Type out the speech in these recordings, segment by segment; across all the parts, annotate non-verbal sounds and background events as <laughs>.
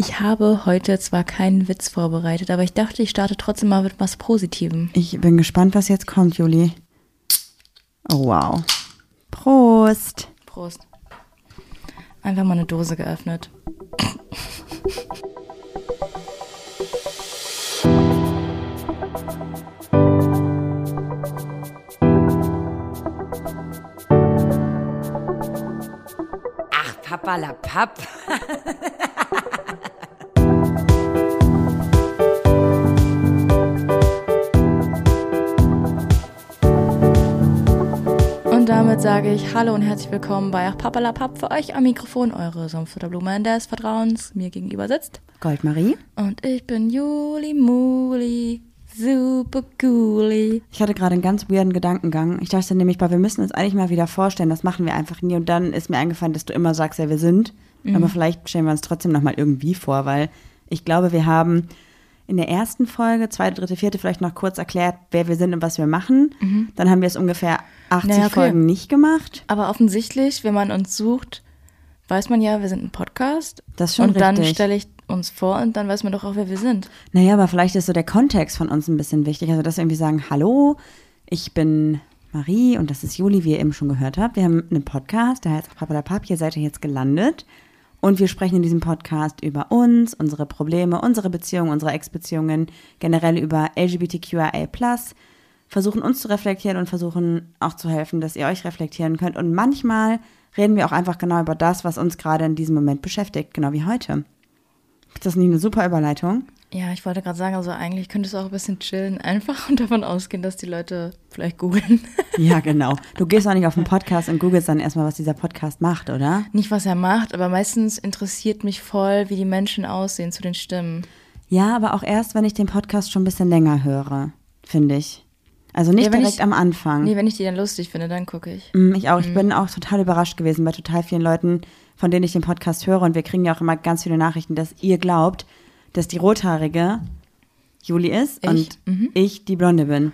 Ich habe heute zwar keinen Witz vorbereitet, aber ich dachte, ich starte trotzdem mal mit was Positivem. Ich bin gespannt, was jetzt kommt, Juli. Oh, wow. Prost. Prost. Einfach mal eine Dose geöffnet. Ach, Papalapap. <laughs> Und damit sage ich Hallo und herzlich willkommen bei Ach Papalapap für euch am Mikrofon, eure Sumpfutterblume des Vertrauens mir gegenüber sitzt. Goldmarie. Und ich bin Juli Muli, super cooli. Ich hatte gerade einen ganz weirden Gedankengang. Ich dachte nämlich, wir müssen uns eigentlich mal wieder vorstellen, das machen wir einfach nie. Und dann ist mir eingefallen, dass du immer sagst, wer wir sind. Aber vielleicht stellen wir uns trotzdem nochmal irgendwie vor, weil ich glaube, wir haben in der ersten Folge, zweite, dritte, vierte, vielleicht noch kurz erklärt, wer wir sind und was wir machen. Dann haben wir es ungefähr 80 Naja, okay. Folgen nicht gemacht. Aber offensichtlich, wenn man uns sucht, weiß man ja, wir sind ein Podcast. Das ist schon Und dann richtig. stelle ich uns vor und dann weiß man doch auch, wer wir sind. Naja, aber vielleicht ist so der Kontext von uns ein bisschen wichtig. Also, dass wir irgendwie sagen, hallo, ich bin Marie und das ist Juli, wie ihr eben schon gehört habt. Wir haben einen Podcast, der heißt Papa Pap, hier seid ihr jetzt gelandet. Und wir sprechen in diesem Podcast über uns, unsere Probleme, unsere Beziehungen, unsere Ex-Beziehungen, generell über LGBTQIA+, versuchen uns zu reflektieren und versuchen auch zu helfen, dass ihr euch reflektieren könnt. Und manchmal reden wir auch einfach genau über das, was uns gerade in diesem Moment beschäftigt, genau wie heute. Ist das nicht eine super Überleitung? Ja, ich wollte gerade sagen, also eigentlich könntest du auch ein bisschen chillen, einfach und davon ausgehen, dass die Leute vielleicht googeln. <laughs> Ja, genau. Du gehst auch nicht auf den <laughs> Podcast und googelst dann erstmal, was dieser Podcast macht, oder? Nicht, was er macht, aber meistens interessiert mich voll, wie die Menschen aussehen zu den Stimmen. Ja, aber auch erst, wenn ich den Podcast schon ein bisschen länger höre, finde ich. Also nicht Ja, direkt ich- am Anfang. Nee, wenn ich die dann lustig finde, dann gucke ich. Mm, Ich auch. Ich bin auch total überrascht gewesen bei total vielen Leuten, von denen ich den Podcast höre. Und wir kriegen ja auch immer ganz viele Nachrichten, dass ihr glaubt, dass die Rothaarige Juli ist Ich? und Mhm. ich die Blonde bin.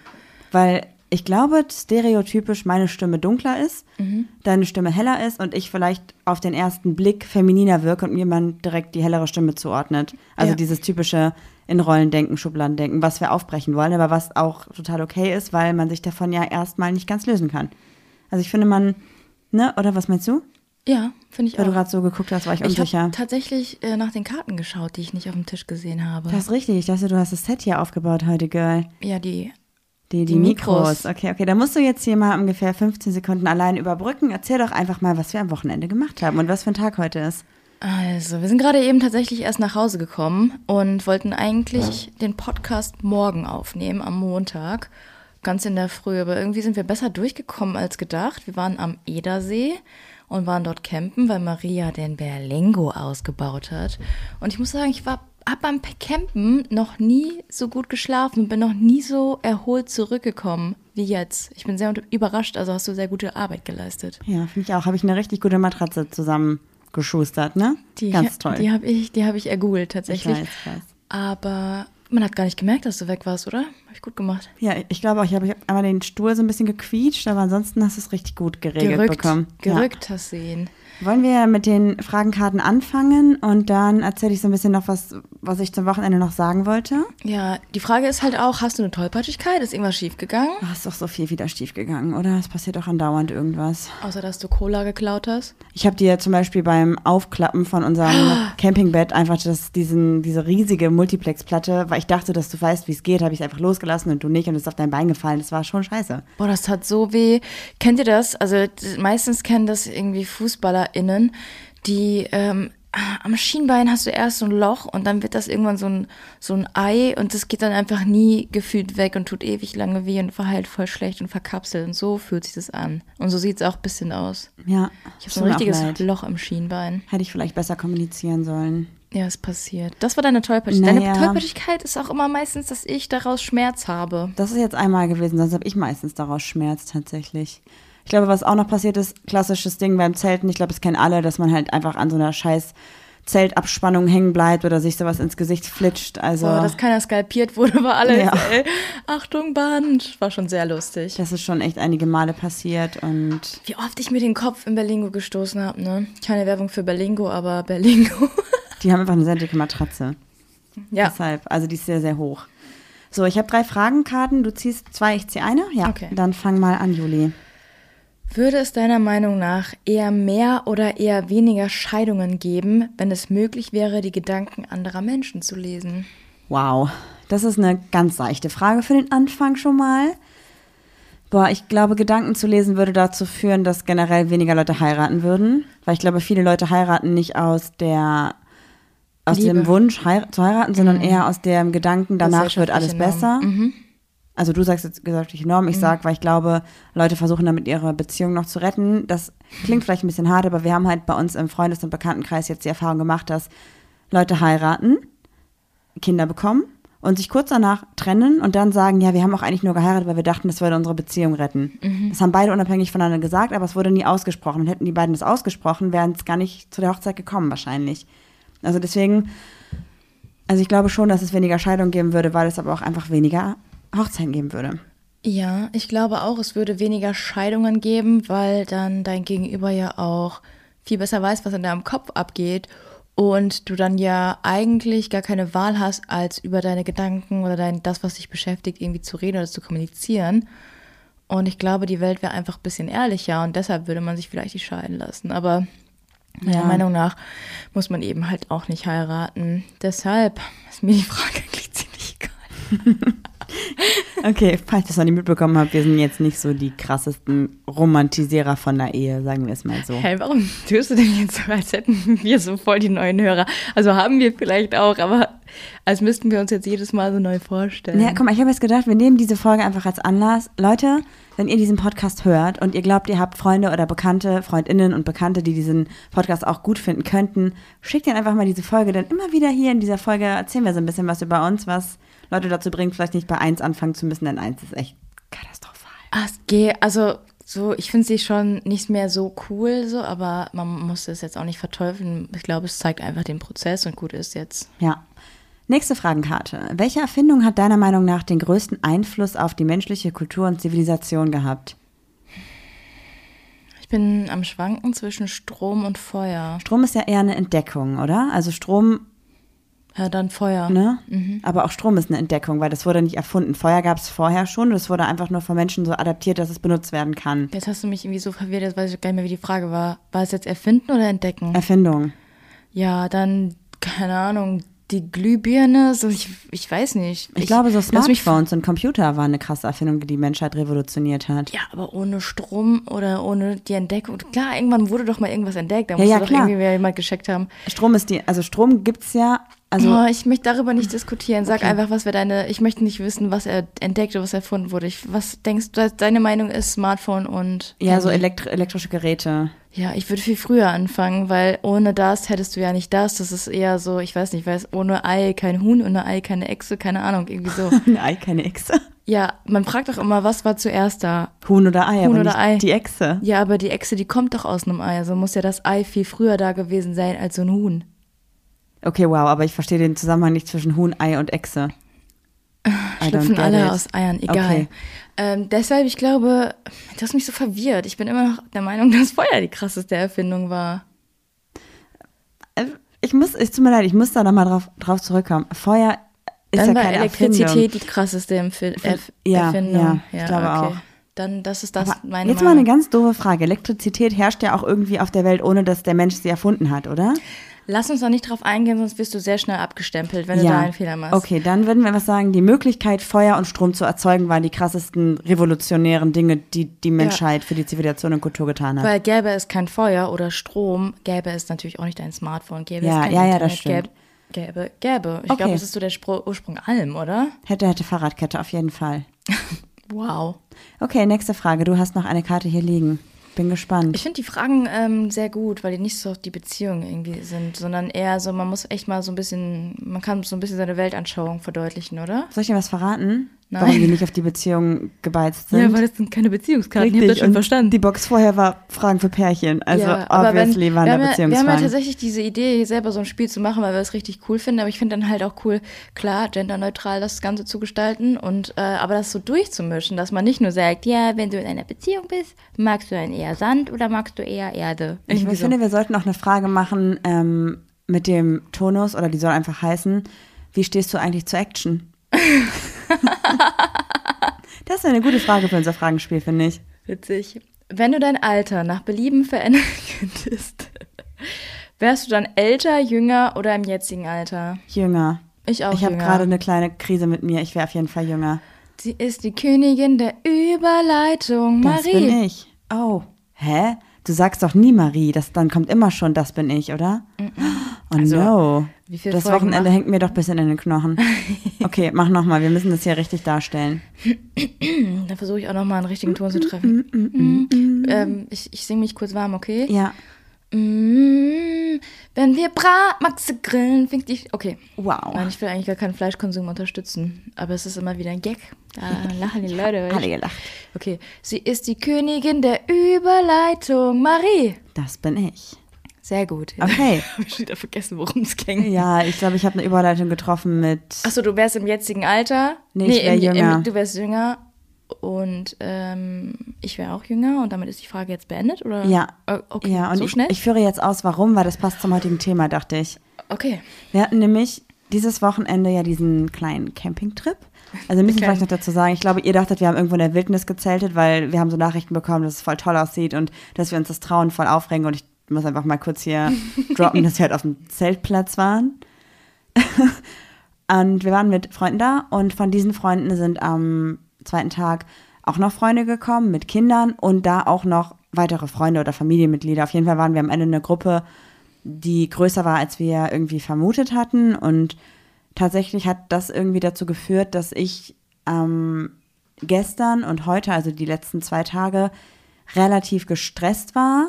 Weil ich glaube, stereotypisch meine Stimme dunkler ist, Mhm. deine Stimme heller ist und ich vielleicht auf den ersten Blick femininer wirke und mir man direkt die hellere Stimme zuordnet. Also Ja. dieses typische in Rollendenken, Schubladendenken, was wir aufbrechen wollen, aber was auch total okay ist, weil man sich davon ja erstmal nicht ganz lösen kann. Also ich finde man, ne, oder was meinst du? Ja, finde ich Weil du auch. gerade so geguckt hast, war ich Ich unsicher. habe tatsächlich äh, nach den Karten geschaut, die ich nicht auf dem Tisch gesehen habe. Das ist richtig. Ich dachte, du hast das Set hier aufgebaut heute, Girl. ja, die. Die, die, Die Mikros. Mikros. Okay, okay. Da musst du jetzt hier mal ungefähr 15 Sekunden allein überbrücken. Erzähl doch einfach mal, was wir am Wochenende gemacht haben und was für ein Tag heute ist. Also, wir sind gerade eben tatsächlich erst nach Hause gekommen und wollten eigentlich den Podcast morgen aufnehmen, am Montag, ganz in der Früh. Aber irgendwie sind wir besser durchgekommen als gedacht. Wir waren am Edersee und waren dort campen, weil Maria den Berlingo ausgebaut hat. Und ich muss sagen, ich war hab beim Campen noch nie so gut geschlafen und bin noch nie so erholt zurückgekommen wie jetzt. Ich bin sehr überrascht, also hast du sehr gute Arbeit geleistet. Ja, finde ich auch. Habe ich eine richtig gute Matratze zusammengeschustert, ne? Die, Ganz toll. Die habe ich, die hab ich ergoogelt ich tatsächlich. weiß, ich weiß. Aber man hat gar nicht gemerkt, dass du weg warst, oder? Habe ich gut gemacht. Ja, ich glaube auch, ich habe hab einmal den Stuhl so ein bisschen gequietscht, aber ansonsten hast du es richtig gut geregelt Gerückt, bekommen. gerückt hast du ihn. Wollen wir mit den Fragenkarten anfangen und dann erzähle ich so ein bisschen noch was, was ich zum Wochenende noch sagen wollte. Ja, die Frage ist halt auch, hast du eine Tollpatschigkeit? Ist irgendwas schiefgegangen? Oh, ist doch so viel wieder schief gegangen, oder? Es passiert doch andauernd irgendwas. Außer, dass du Cola geklaut hast? Ich habe dir zum Beispiel beim Aufklappen von unserem <gasps> Campingbett einfach das, diesen, diese riesige Multiplex-Platte, weil ich dachte, dass du weißt, wie es geht, habe ich es einfach losgelassen und du nicht und es ist auf dein Bein gefallen. Das war schon scheiße. Boah, das tat so weh. Kennt ihr das? Also meistens kennen das irgendwie FußballerInnen, die ähm, am Schienbein hast du erst so ein Loch und dann wird das irgendwann so ein, so ein Ei und das geht dann einfach nie gefühlt weg und tut ewig lange weh und verheilt voll schlecht und verkapselt. Und so fühlt sich das an. Und so sieht es auch ein bisschen aus. Ja, Ich habe so ein richtiges. Loch im Schienbein. Hätte ich vielleicht besser kommunizieren sollen. Ja, ist passiert. Das war deine Tollpatschigkeit. Naja. Deine Tollpatschigkeit ist auch immer meistens, dass ich daraus Schmerz habe. Das ist jetzt einmal gewesen, sonst habe ich meistens daraus Schmerz tatsächlich. Ich glaube, was auch noch passiert ist, klassisches Ding beim Zelten, ich glaube, das kennen alle, dass man halt einfach an so einer scheiß Zeltabspannung hängen bleibt oder sich sowas ins Gesicht flitscht. Also So, dass keiner skalpiert wurde, war alles, Ja. ey, Achtung, Band. War schon sehr lustig. das ist schon echt einige Male passiert und Wie oft ich mir den Kopf in Berlingo gestoßen habe, ne? Keine Werbung für Berlingo, aber Berlingo. <laughs> Die haben einfach eine sehr dicke Matratze. Ja. Deshalb, also die ist sehr, sehr hoch. So, ich habe drei Fragenkarten. Du ziehst zwei, ich ziehe eine. Ja, Okay. dann fang mal an, Juli. Würde es deiner Meinung nach eher mehr oder eher weniger Scheidungen geben, wenn es möglich wäre, die Gedanken anderer Menschen zu lesen? Wow, das ist eine ganz seichte Frage für den Anfang schon mal. Boah, ich glaube, Gedanken zu lesen würde dazu führen, dass generell weniger Leute heiraten würden. Weil ich glaube, viele Leute heiraten nicht aus der aus Liebe. dem Wunsch heir zu heiraten, sondern eher aus dem Gedanken, danach wird alles besser. Normen. Also du sagst jetzt gesellschaftliche Norm, ich sag, weil ich glaube, Leute versuchen damit ihre Beziehung noch zu retten. Das klingt vielleicht ein bisschen hart, aber wir haben halt bei uns im Freundes- und Bekanntenkreis jetzt die Erfahrung gemacht, dass Leute heiraten, Kinder bekommen und sich kurz danach trennen und dann sagen, ja, wir haben auch eigentlich nur geheiratet, weil wir dachten, das würde unsere Beziehung retten. Das haben beide unabhängig voneinander gesagt, aber es wurde nie ausgesprochen. Und hätten die beiden das ausgesprochen, wären es gar nicht zu der Hochzeit gekommen wahrscheinlich. Also deswegen, also ich glaube schon, dass es weniger Scheidungen geben würde, weil es aber auch einfach weniger Hochzeiten geben würde. Ja, ich glaube auch, es würde weniger Scheidungen geben, weil dann dein Gegenüber ja auch viel besser weiß, was in deinem Kopf abgeht und du dann ja eigentlich gar keine Wahl hast, als über deine Gedanken oder dein, das, was dich beschäftigt, irgendwie zu reden oder zu kommunizieren. Und ich glaube, die Welt wäre einfach ein bisschen ehrlicher und deshalb würde man sich vielleicht nicht scheiden lassen. Aber meiner Ja. Meinung nach muss man eben halt auch nicht heiraten. Deshalb ist mir die Frage eigentlich <laughs> ziemlich egal. <laughs> Okay, falls ihr es noch nicht mitbekommen habt, wir sind jetzt nicht so die krassesten Romantisierer von der Ehe, sagen wir es mal so. Hey, warum tust du denn jetzt so, als hätten wir so voll die neuen Hörer? Also haben wir vielleicht auch, aber als müssten wir uns jetzt jedes Mal so neu vorstellen. Ja, guck mal, ich habe jetzt gedacht, wir nehmen diese Folge einfach als Anlass. Leute, wenn ihr diesen Podcast hört und ihr glaubt, ihr habt Freunde oder Bekannte, Freundinnen und Bekannte, die diesen Podcast auch gut finden könnten, schickt ihnen einfach mal diese Folge. Denn immer wieder hier in dieser Folge erzählen wir so ein bisschen was über uns, was Leute dazu bringt, vielleicht nicht bei eins anfangen zu müssen, denn eins ist echt katastrophal. Ach, es geht, also so, ich finde sie schon nicht mehr so cool, so, aber man muss es jetzt auch nicht verteufeln. Ich glaube, es zeigt einfach den Prozess und gut ist jetzt. Ja. Nächste Fragenkarte. Welche Erfindung hat deiner Meinung nach den größten Einfluss auf die menschliche Kultur und Zivilisation gehabt? Ich bin am Schwanken zwischen Strom und Feuer. Strom ist ja eher eine Entdeckung, oder? Also Strom, Ja, dann Feuer. ne? Aber auch Strom ist eine Entdeckung, weil das wurde nicht erfunden. Feuer gab es vorher schon, das wurde einfach nur von Menschen so adaptiert, dass es benutzt werden kann. Jetzt hast du mich irgendwie so verwirrt, jetzt weiß ich gar nicht mehr, wie die Frage war. War es jetzt erfinden oder entdecken? Erfindung. Ja, dann, keine Ahnung, die Glühbirne, so ich, ich weiß nicht. Ich, glaube, so Smartphones und Computer waren eine krasse Erfindung, die die Menschheit revolutioniert hat. Ja, aber ohne Strom oder ohne die Entdeckung. Klar, irgendwann wurde doch mal irgendwas entdeckt. Da Ja, muss ja, doch klar. irgendwie jemand gescheckt haben. Strom ist die, also Strom gibt's ja, also oh, ich möchte darüber nicht diskutieren. Sag Okay. einfach, was wäre deine. Ich möchte nicht wissen, was er entdeckt oder was erfunden wurde. Ich, was denkst du, deine Meinung ist Smartphone und. ja, so elektri elektrische Geräte. Ja, ich würde viel früher anfangen, weil ohne das hättest du ja nicht das. Das ist eher so, ich weiß nicht, weiß, ohne Ei kein Huhn, ohne Ei keine Echse, keine Ahnung, irgendwie so. <laughs> Ein Ei, keine Echse. ja, man fragt doch immer, was war zuerst da? Huhn oder Ei, Huhn aber oder Ei. die Echse. Ja, aber die Echse, die kommt doch aus einem Ei. Also muss ja das Ei viel früher da gewesen sein als so ein Huhn. Okay, wow, aber ich verstehe den Zusammenhang nicht zwischen Huhn, Ei und Echse. Schlüpfen alle it. aus Eiern, egal. Okay. Ähm, deshalb, ich glaube, das hat mich so verwirrt. Ich bin immer noch der Meinung, <laughs> dass Feuer die krasseste Erfindung war. Äh, Ich muss, es tut mir leid, ich muss da nochmal drauf, drauf zurückkommen. Feuer ist Dann ja war keine Elektrizität Erfindung. die krasseste Empf Erf Ja, Erfindung. ja, ich glaube auch. Dann, das ist das Aber meine jetzt mal eine ganz doofe Frage. Elektrizität herrscht ja auch irgendwie auf der Welt, ohne dass der Mensch sie erfunden hat, oder? Lass uns da nicht drauf eingehen, sonst wirst du sehr schnell abgestempelt, wenn du da einen Fehler machst. Okay, dann würden wir was sagen. Die Möglichkeit, Feuer und Strom zu erzeugen, waren die krassesten revolutionären Dinge, die die Menschheit für die Zivilisation und Kultur getan hat. Weil gäbe es kein Feuer oder Strom, gäbe es natürlich auch nicht ein Smartphone, gäbe Ja, es kein ja, ja, Internet, das stimmt. Gäbe, gäbe, gäbe. Ich Okay. glaube, das ist so der Spro Ursprung allem, oder? hätte, hätte Fahrradkette auf jeden Fall. <laughs> Wow. Okay, nächste Frage. Du hast noch eine Karte hier liegen. Bin gespannt. Ich finde die Fragen ähm, sehr gut, weil die nicht so auf die Beziehung irgendwie sind, sondern eher so, man muss echt mal so ein bisschen, man kann so ein bisschen seine Weltanschauung verdeutlichen, oder? Soll ich dir was verraten? Nein. Warum die nicht auf die Beziehung gebeizt sind? das sind keine Beziehungskarten, Richtig, und Die Box vorher war Fragen für Pärchen. Also aber wenn, obviously waren wir, da ja, wir haben ja Beziehungsfragen. tatsächlich diese Idee, hier selber so ein Spiel zu machen, weil wir es richtig cool finden. Aber ich finde dann halt auch cool, klar, genderneutral das Ganze zu gestalten und äh, aber das so durchzumischen, dass man nicht nur sagt, ja, wenn du in einer Beziehung bist, magst du dann eher Sand oder magst du eher Erde? ich Irgendwie so. finde, wir sollten auch eine Frage machen, ähm, mit dem Tonus, oder die soll einfach heißen, wie stehst du eigentlich zur Action? <laughs> das ist eine gute Frage für unser Fragenspiel, finde ich. Witzig. Wenn du dein Alter nach Belieben verändern <laughs> könntest, wärst du dann älter, jünger oder im jetzigen Alter? Jünger. Ich auch Ich habe gerade eine kleine Krise mit mir. Ich wäre auf jeden Fall jünger. Sie ist die Königin der Überleitung, Das Marie. bin ich. Oh. Hä? Du sagst doch nie Marie. Das, dann kommt immer schon, das bin ich, oder? Oh Also, no. das Folgen Wochenende hängt mir doch ein bisschen in den Knochen. <laughs> Okay, mach nochmal. Wir müssen das hier richtig darstellen. <clears throat> Dann versuche ich auch nochmal einen richtigen Ton zu treffen. Mhm. Ähm, ich ich singe mich kurz warm, okay? Ja. Mm, wenn wir Bratmaxe grillen, fängt ich. Okay. Wow. Nein, ich will eigentlich gar keinen Fleischkonsum unterstützen. Aber es ist immer wieder ein Gag. Da lachen die Leute. Alle gelacht. Okay. Sie ist die Königin der Überleitung. Marie. Das bin ich. Sehr gut. <laughs> Okay. Hab ich wieder vergessen, worum es ging. Ja, ich glaube, ich habe eine Überleitung getroffen mit. Achso, du wärst im jetzigen Alter. Nee, ich wär im, jünger. Im, du wärst jünger. Und ähm, ich wäre auch jünger. Und damit ist die Frage jetzt beendet? Oder? Ja. Okay. Ja, und so ich, schnell? ich führe jetzt aus, warum, weil das passt zum heutigen Thema, dachte ich. okay. Wir hatten nämlich dieses Wochenende ja diesen kleinen Campingtrip. Also müssen Okay. vielleicht noch dazu sagen, ich glaube, ihr dachtet, wir haben irgendwo in der Wildnis gezeltet, weil wir haben so Nachrichten bekommen, dass es voll toll aussieht und dass wir uns das trauen, voll aufregen. Und ich muss einfach mal kurz hier <laughs> droppen, dass wir halt auf dem Zeltplatz waren. <laughs> und wir waren mit Freunden da und von diesen Freunden sind am zweiten Tag auch noch Freunde gekommen mit Kindern und da auch noch weitere Freunde oder Familienmitglieder. Auf jeden Fall waren wir am Ende eine Gruppe, die größer war, als wir irgendwie vermutet hatten. Und tatsächlich hat das irgendwie dazu geführt, dass ich ähm, gestern und heute, also die letzten zwei Tage, relativ gestresst war.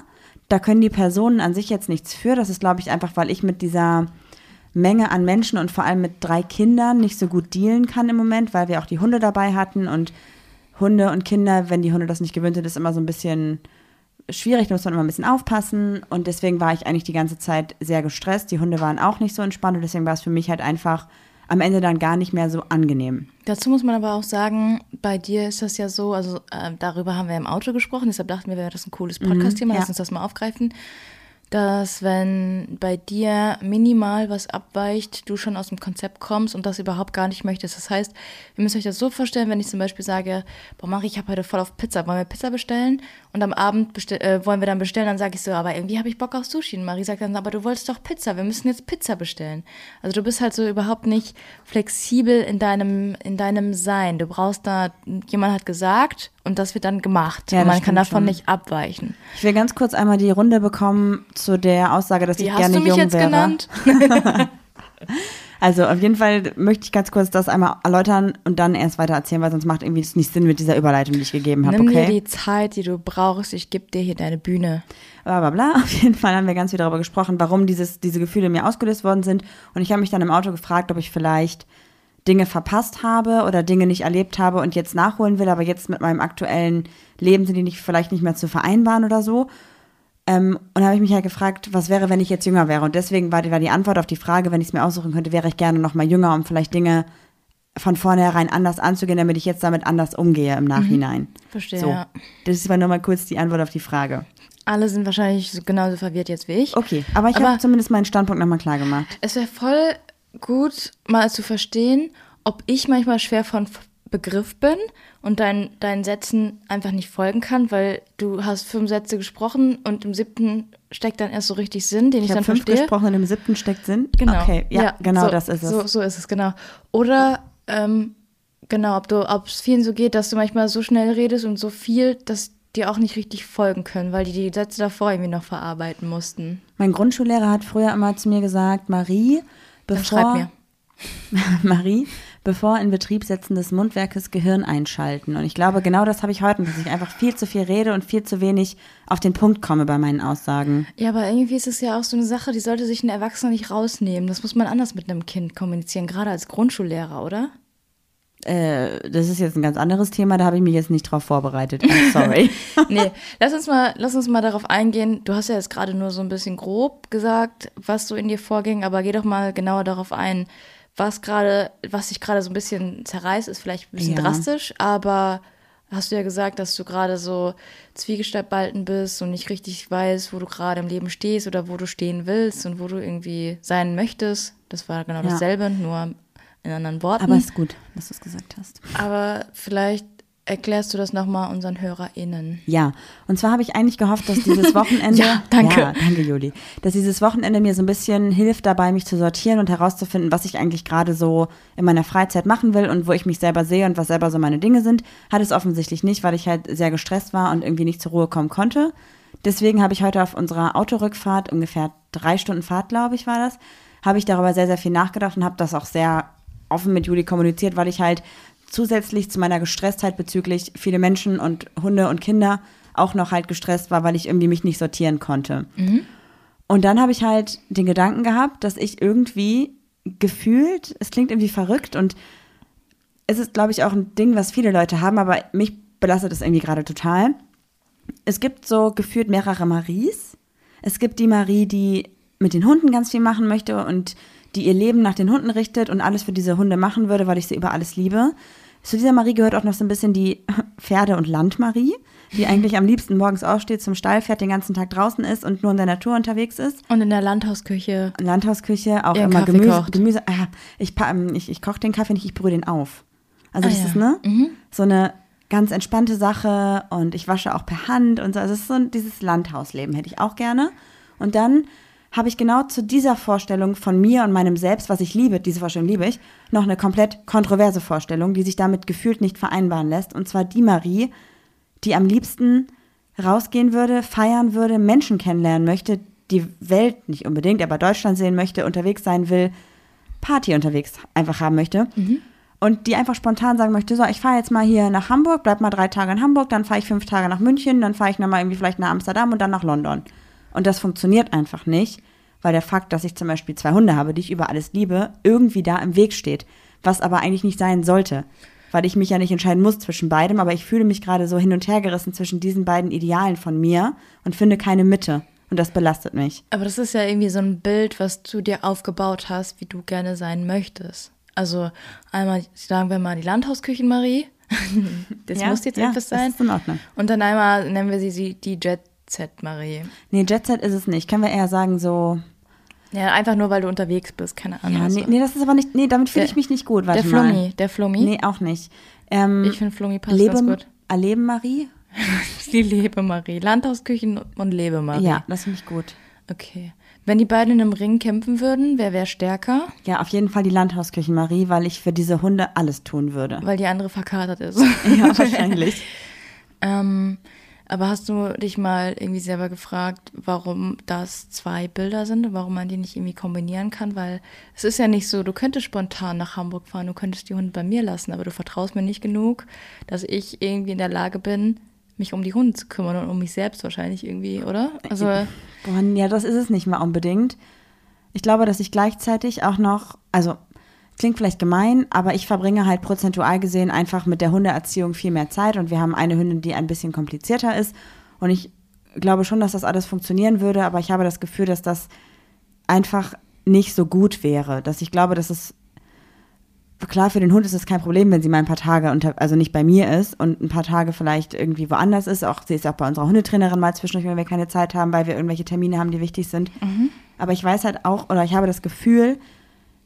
Da können die Personen an sich jetzt nichts für. Das ist, glaube ich, einfach, weil ich mit dieser Menge an Menschen und vor allem mit drei Kindern nicht so gut dealen kann im Moment, weil wir auch die Hunde dabei hatten und Hunde und Kinder, wenn die Hunde das nicht gewöhnt sind, ist immer so ein bisschen schwierig, da muss man immer ein bisschen aufpassen und deswegen war ich eigentlich die ganze Zeit sehr gestresst. Die Hunde waren auch nicht so entspannt und deswegen war es für mich halt einfach am Ende dann gar nicht mehr so angenehm. Dazu muss man aber auch sagen, bei dir ist das ja so, also äh, darüber haben wir im Auto gesprochen, deshalb dachten wir, wäre das ein cooles Podcast-Thema, ja. lass uns das mal aufgreifen, dass wenn bei dir minimal was abweicht, du schon aus dem Konzept kommst und das überhaupt gar nicht möchtest. Das heißt, ihr müsst euch das so vorstellen, wenn ich zum Beispiel sage, boah Mari, ich habe heute voll auf Pizza, wollen wir Pizza bestellen? Und am Abend äh, wollen wir dann bestellen, dann sage ich so, aber irgendwie habe ich Bock auf Sushi. Und Marie sagt dann, aber du wolltest doch Pizza, wir müssen jetzt Pizza bestellen. Also du bist halt so überhaupt nicht flexibel in deinem, in deinem Sein. Du brauchst da, jemand hat gesagt und das wird dann gemacht. Ja, man kann davon schon. nicht abweichen. Ich will ganz kurz einmal die Runde bekommen zu der Aussage, dass Wie ich hast gerne du mich jung jetzt wäre. genannt? <laughs> <laughs> Also auf jeden Fall möchte ich ganz kurz das einmal erläutern und dann erst weiter erzählen, weil sonst macht irgendwie es nicht Sinn mit dieser Überleitung, die ich gegeben habe, Nimm dir okay? die Zeit, die du brauchst. Ich gebe dir hier deine Bühne. bla bla bla. Auf jeden Fall haben wir ganz viel darüber gesprochen, warum dieses, diese Gefühle mir ausgelöst worden sind. Und ich habe mich dann im Auto gefragt, ob ich vielleicht Dinge verpasst habe oder Dinge nicht erlebt habe und jetzt nachholen will, aber jetzt mit meinem aktuellen Leben sind die nicht, vielleicht nicht mehr zu vereinbaren oder so. Ähm, und da habe ich mich halt gefragt, was wäre, wenn ich jetzt jünger wäre? Und deswegen war die, war die Antwort auf die Frage, wenn ich es mir aussuchen könnte, wäre ich gerne noch mal jünger, um vielleicht Dinge von vornherein anders anzugehen, damit ich jetzt damit anders umgehe im Nachhinein. Verstehe, So, ja. das ist aber nur mal kurz die Antwort auf die Frage. Alle sind wahrscheinlich so- genauso verwirrt jetzt wie ich. Okay, aber ich habe zumindest meinen Standpunkt nochmal klar gemacht. Es wäre voll gut, mal zu verstehen, ob ich manchmal schwer von Begriff bin und dein, deinen Sätzen einfach nicht folgen kann, weil du hast fünf Sätze gesprochen und im siebten steckt dann erst so richtig Sinn, den ich, Ich habe dann fünf verstehe. gesprochen und im siebten steckt Sinn. Genau. Okay, ja, genau so, das ist es. So, so ist es, genau. Oder, ähm, genau, ob es vielen so geht, dass du manchmal so schnell redest und so viel, dass die auch nicht richtig folgen können, weil die die Sätze davor irgendwie noch verarbeiten mussten. Mein Grundschullehrer hat früher immer zu mir gesagt, Marie, Dann bevor, schreib mir. <laughs> Marie, bevor in Betrieb setzen des Mundwerkes Gehirn einschalten. Und ich glaube, genau das habe ich heute, dass ich einfach viel zu viel rede und viel zu wenig auf den Punkt komme bei meinen Aussagen. Ja, aber irgendwie ist es ja auch so eine Sache, die sollte sich ein Erwachsener nicht rausnehmen. Das muss man anders mit einem Kind kommunizieren, gerade als Grundschullehrer, oder? Äh, das ist jetzt ein ganz anderes Thema, da habe ich mich jetzt nicht drauf vorbereitet. I'm sorry. <laughs> Nee, lass uns mal, lass uns mal darauf eingehen. Du hast ja jetzt gerade nur so ein bisschen grob gesagt, was so in dir vorging, aber geh doch mal genauer darauf ein, was gerade, was dich gerade so ein bisschen zerreißt, ist vielleicht ein bisschen Ja. drastisch, aber hast du ja gesagt, dass du gerade so zwiegespalten bist und nicht richtig weißt, wo du gerade im Leben stehst oder wo du stehen willst und wo du irgendwie sein möchtest. Das war genau Ja. dasselbe, nur in anderen Worten. Aber ist gut, dass du es gesagt hast. Aber vielleicht erklärst du das nochmal unseren HörerInnen. Ja, und zwar habe ich eigentlich gehofft, dass dieses <laughs> Wochenende. Ja, danke. Ja, danke, Juli. Dass dieses Wochenende mir so ein bisschen hilft dabei, mich zu sortieren und herauszufinden, was ich eigentlich gerade so in meiner Freizeit machen will und wo ich mich selber sehe und was selber so meine Dinge sind. Hat es offensichtlich nicht, weil ich halt sehr gestresst war und irgendwie nicht zur Ruhe kommen konnte. Deswegen habe ich heute auf unserer Autorückfahrt, ungefähr drei Stunden Fahrt, glaube ich, war das, habe ich darüber sehr, sehr viel nachgedacht und habe das auch sehr offen mit Juli kommuniziert, weil ich halt zusätzlich zu meiner Gestresstheit bezüglich viele Menschen und Hunde und Kinder auch noch halt gestresst war, weil ich irgendwie mich nicht sortieren konnte. Und dann habe ich halt den Gedanken gehabt, dass ich irgendwie gefühlt, es klingt irgendwie verrückt und es ist, glaube ich, auch ein Ding, was viele Leute haben, aber mich belastet es irgendwie gerade total. Es gibt so gefühlt mehrere Maries. Es gibt die Marie, die mit den Hunden ganz viel machen möchte und die ihr Leben nach den Hunden richtet und alles für diese Hunde machen würde, weil ich sie über alles liebe. Zu dieser Marie gehört auch noch so ein bisschen die Pferde- und Landmarie, die <laughs> eigentlich am liebsten morgens aufsteht, zum Stall fährt, den ganzen Tag draußen ist und nur in der Natur unterwegs ist. Und in der Landhausküche. Landhausküche, auch immer Kaffee Gemüse. kocht. Gemüse ah, ich, ich, ich koche den Kaffee nicht, ich brühe den auf. Also Ah, das ja. ist, ne? So eine ganz entspannte Sache und ich wasche auch per Hand und so. Also es ist so dieses Landhausleben hätte ich auch gerne. Und dann habe ich genau zu dieser Vorstellung von mir und meinem Selbst, was ich liebe, diese Vorstellung liebe ich, noch eine komplett kontroverse Vorstellung, die sich damit gefühlt nicht vereinbaren lässt. Und zwar die Marie, die am liebsten rausgehen würde, feiern würde, Menschen kennenlernen möchte, die Welt nicht unbedingt, aber Deutschland sehen möchte, unterwegs sein will, Party unterwegs einfach haben möchte. Und die einfach spontan sagen möchte, so, ich fahre jetzt mal hier nach Hamburg, bleib mal drei Tage in Hamburg, dann fahre ich fünf Tage nach München, dann fahre ich nochmal irgendwie vielleicht nach Amsterdam und dann nach London. Und das funktioniert einfach nicht, weil der Fakt, dass ich zum Beispiel zwei Hunde habe, die ich über alles liebe, irgendwie da im Weg steht. Was aber eigentlich nicht sein sollte. Weil ich mich ja nicht entscheiden muss zwischen beidem, aber ich fühle mich gerade so hin und her gerissen zwischen diesen beiden Idealen von mir und finde keine Mitte. Und das belastet mich. Aber das ist ja irgendwie so ein Bild, was du dir aufgebaut hast, wie du gerne sein möchtest. Also einmal, sagen wir mal, die Landhausküchen-Marie. <laughs> Das Ja, muss jetzt ja, etwas das sein. ist in Ordnung. Und dann einmal nennen wir sie, sie die Jet-Set-Marie. Nee, Jet Set ist es nicht. Können wir eher sagen so, Ja, einfach nur, weil du unterwegs bist, keine Ahnung. ja, so. nee, nee, das ist aber nicht, nee, damit fühle ich mich nicht gut. Warte der mal. Flummi, der Flummi. Nee, auch nicht. Ähm, Ich finde Flummi passt Lebe, ganz gut. Erleben Marie? <laughs> Die Lebe-Marie. Landhausküchen und Lebe-Marie. Ja, das finde ich gut. Okay. Wenn die beiden in einem Ring kämpfen würden, wer wäre stärker? Ja, auf jeden Fall die Landhausküchen Marie, weil ich für diese Hunde alles tun würde. Weil die andere verkatert ist. Ja, wahrscheinlich. <laughs> ähm, aber hast du dich mal irgendwie selber gefragt, warum das zwei Bilder sind und warum man die nicht irgendwie kombinieren kann? Weil es ist ja nicht so, du könntest spontan nach Hamburg fahren, du könntest die Hunde bei mir lassen, aber du vertraust mir nicht genug, dass ich irgendwie in der Lage bin, mich um die Hunde zu kümmern und um mich selbst wahrscheinlich irgendwie, oder? Also, Boah, ja, das ist es nicht mal unbedingt. Ich glaube, dass ich gleichzeitig auch noch, also klingt vielleicht gemein, aber ich verbringe halt prozentual gesehen einfach mit der Hundeerziehung viel mehr Zeit und wir haben eine Hündin, die ein bisschen komplizierter ist und ich glaube schon, dass das alles funktionieren würde, aber ich habe das Gefühl, dass das einfach nicht so gut wäre, dass ich glaube, dass es klar, für den Hund ist es kein Problem, wenn sie mal ein paar Tage unter, also nicht bei mir ist und ein paar Tage vielleicht irgendwie woanders ist. Auch sie ist auch bei unserer Hundetrainerin mal zwischendurch, wenn wir keine Zeit haben, weil wir irgendwelche Termine haben, die wichtig sind. Aber ich weiß halt auch, oder ich habe das Gefühl,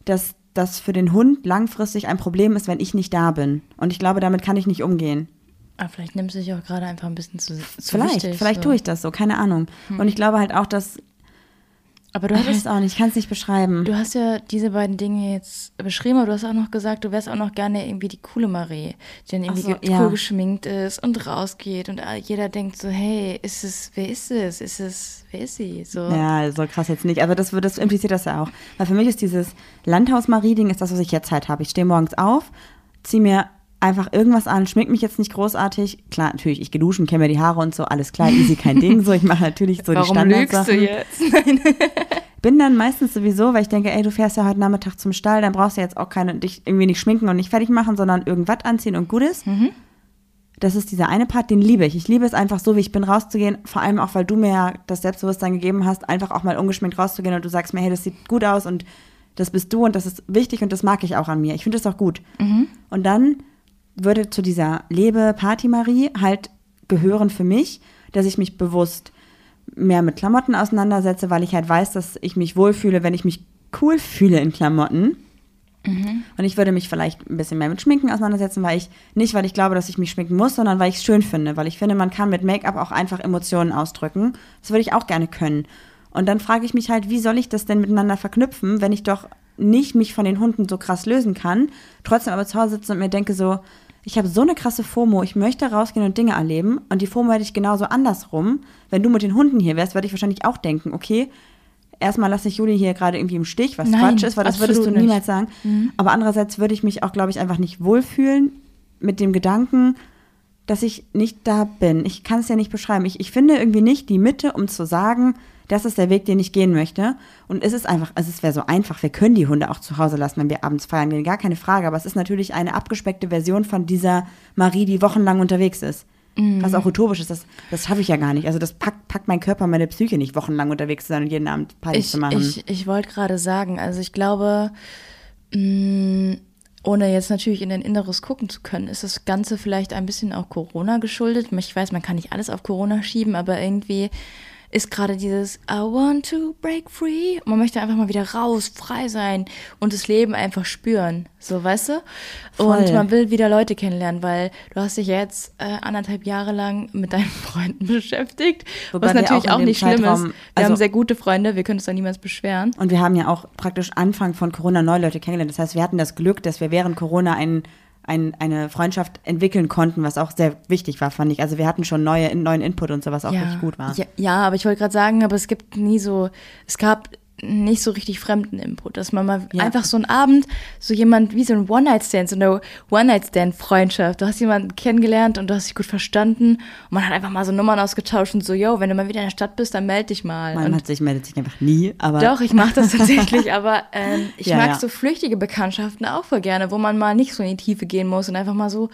dass das für den Hund langfristig ein Problem ist, wenn ich nicht da bin. Und ich glaube, damit kann ich nicht umgehen. ah, vielleicht nimmst du dich auch gerade einfach ein bisschen zu, zu Vielleicht, wichtig, vielleicht so. tue ich das so, keine Ahnung. Und ich glaube halt auch, dass, Aber du hattest, auch nicht, ich kann es nicht beschreiben. du hast ja diese beiden Dinge jetzt beschrieben, aber du hast auch noch gesagt, du wärst auch noch gerne irgendwie die coole Marie, die dann irgendwie so, ja. cool geschminkt ist und rausgeht und jeder denkt so, hey, ist es, wer ist es? Ist es, wer ist sie? So. Ja, so krass jetzt nicht. Aber das, wird- das impliziert das ja auch. Weil für mich ist dieses Landhaus-Marie-Ding ist das, was ich jetzt halt habe. Ich stehe morgens auf, ziehe mir einfach irgendwas an, schmink mich jetzt nicht großartig. Klar, natürlich, ich gehe duschen, kämme mir die Haare und so, alles klar, easy, kein Ding. So, ich mache natürlich so die Warum lügst du jetzt? <laughs> Nein. Bin dann meistens sowieso, weil ich denke, ey, du fährst ja heute Nachmittag zum Stall, dann brauchst du jetzt auch keine, dich irgendwie nicht schminken und nicht fertig machen, sondern irgendwas anziehen und gut ist. Das ist dieser eine Part, den liebe ich. Ich liebe es einfach so, wie ich bin, rauszugehen. Vor allem auch, weil du mir ja das Selbstbewusstsein gegeben hast, einfach auch mal ungeschminkt rauszugehen und du sagst mir, hey, das sieht gut aus und das bist du und das ist wichtig und das mag ich auch an mir. Ich finde das auch gut. Und dann würde zu dieser Lebe-Party-Marie halt gehören für mich, dass ich mich bewusst mehr mit Klamotten auseinandersetze, weil ich halt weiß, dass ich mich wohlfühle, wenn ich mich cool fühle in Klamotten. Und ich würde mich vielleicht ein bisschen mehr mit Schminken auseinandersetzen, weil ich nicht, weil ich glaube, dass ich mich schminken muss, sondern weil ich es schön finde, weil ich finde, man kann mit Make-up auch einfach Emotionen ausdrücken. Das würde ich auch gerne können. Und dann frage ich mich halt, wie soll ich das denn miteinander verknüpfen, wenn ich doch nicht mich von den Hunden so krass lösen kann, trotzdem aber zu Hause sitze und mir denke so, ich habe so eine krasse FOMO, ich möchte rausgehen und Dinge erleben und die FOMO hätte ich genauso andersrum. Wenn du mit den Hunden hier wärst, würde ich wahrscheinlich auch denken, okay, erstmal lasse ich Juli hier gerade irgendwie im Stich, was Nein, Quatsch ist, weil das würdest du nicht. niemals sagen. Aber andererseits würde ich mich auch, glaube ich, einfach nicht wohlfühlen mit dem Gedanken, dass ich nicht da bin. Ich kann es ja nicht beschreiben. Ich, ich finde irgendwie nicht die Mitte, um zu sagen, das ist der Weg, den ich gehen möchte. Und es ist einfach, also es wäre so einfach, wir können die Hunde auch zu Hause lassen, wenn wir abends feiern gehen, gar keine Frage. Aber es ist natürlich eine abgespeckte Version von dieser Marie, die wochenlang unterwegs ist. Was auch utopisch ist, das, das schaffe ich ja gar nicht. Also das packt, packt mein Körper, meine Psyche nicht, wochenlang unterwegs zu sein und jeden Abend Party Ich, zu machen. ich, ich wollte gerade sagen, also ich glaube, mh, ohne jetzt natürlich in den Inneres gucken zu können, ist das Ganze vielleicht ein bisschen auch Corona geschuldet. Ich weiß, man kann nicht alles auf Corona schieben, aber irgendwie ist gerade dieses I want to break free. Man möchte einfach mal wieder raus, frei sein und das Leben einfach spüren. So, weißt du? Und Voll. man will wieder Leute kennenlernen, weil du hast dich jetzt äh, anderthalb Jahre lang mit deinen <laughs> Freunden beschäftigt. Wobei was natürlich auch auch, nicht schlimm ist. Zeitraum- Wir also- haben sehr gute Freunde, wir können uns da niemals beschweren. Und wir haben ja auch praktisch Anfang von Corona neue Leute kennengelernt. Das heißt, wir hatten das Glück, dass wir während Corona ein, ein, eine Freundschaft entwickeln konnten, was auch sehr wichtig war, fand ich. Also wir hatten schon neue, neuen Input und so, was auch richtig gut war. Ja, ja aber ich wollte gerade sagen, aber es gibt nie so, es gab nicht so richtig fremden Input, dass man mal Ja. einfach so einen Abend, so jemand wie so ein One-Night-Stand, so eine One-Night-Stand-Freundschaft. Du hast jemanden kennengelernt und du hast dich gut verstanden und man hat einfach mal so Nummern ausgetauscht und so, yo, wenn du mal wieder in der Stadt bist, dann melde dich mal. Man hat sich, meldet sich einfach nie, aber Doch, ich mache das <laughs> tatsächlich, aber ähm, ich Ja, mag ja. so flüchtige Bekanntschaften auch voll gerne, wo man mal nicht so in die Tiefe gehen muss und einfach mal so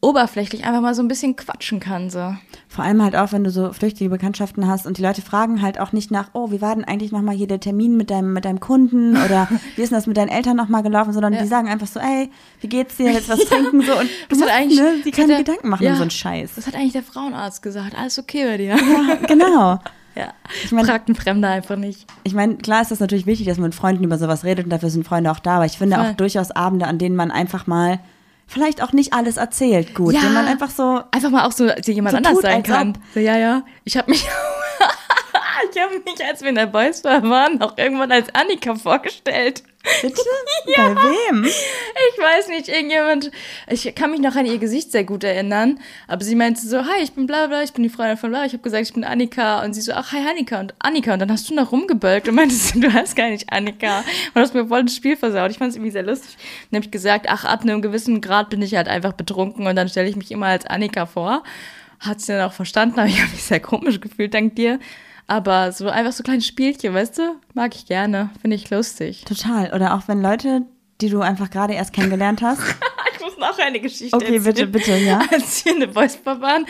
oberflächlich einfach mal so ein bisschen quatschen kann. So. vor allem halt auch, wenn du so flüchtige Bekanntschaften hast und die Leute fragen halt auch nicht nach, oh, wie war denn eigentlich nochmal hier der Termin mit deinem, mit deinem Kunden oder <laughs> wie ist denn das mit deinen Eltern nochmal gelaufen, sondern Ja. die sagen einfach so, ey, wie geht's dir, jetzt was trinken so und <laughs> du Das musst hat eigentlich- ne, die keine der- Gedanken machen ja. um so einen Scheiß. Das hat eigentlich der Frauenarzt gesagt. Alles okay bei dir. Ja, genau. <laughs> Ja. Ich mein- Fragt ein Fremder einfach nicht. Ich meine, klar ist das natürlich wichtig, dass man mit Freunden über sowas redet und dafür sind Freunde auch da, aber ich finde Voll. auch durchaus Abende, an denen man einfach mal vielleicht auch nicht alles erzählt, gut, Ja. wenn man einfach so Einfach mal auch so jemand So anders sein kann. So, ja, ja. Ich habe mich. <laughs> <laughs> ich habe mich, als wir in der Boys Bar waren, auch irgendwann als Annika vorgestellt. bitte <laughs> bei wem? Ich weiß nicht, irgendjemand, ich kann mich noch an ihr Gesicht sehr gut erinnern, aber sie meinte so, hi, ich bin bla bla, ich bin die Freundin von bla, ich habe gesagt, ich bin Annika und sie so, ach, hi Annika und Annika und dann hast du noch rumgebölkt und meintest, <laughs> du hast gar nicht Annika und hast mir voll das Spiel versaut. Ich fand es irgendwie sehr lustig. Dann habe ich gesagt, ach, ab einem gewissen Grad bin ich halt einfach betrunken und dann stelle ich mich immer als Annika vor. Hat sie dann auch verstanden, aber ich habe mich sehr komisch gefühlt, dank dir. Aber so einfach so kleine Spielchen, weißt du, mag ich gerne, finde ich lustig. Total. Oder auch wenn Leute, die du einfach gerade erst kennengelernt hast. <laughs> Ich muss noch eine Geschichte Okay, erzählen. bitte, bitte, ja. <laughs> Als wir in der Voice Bar waren,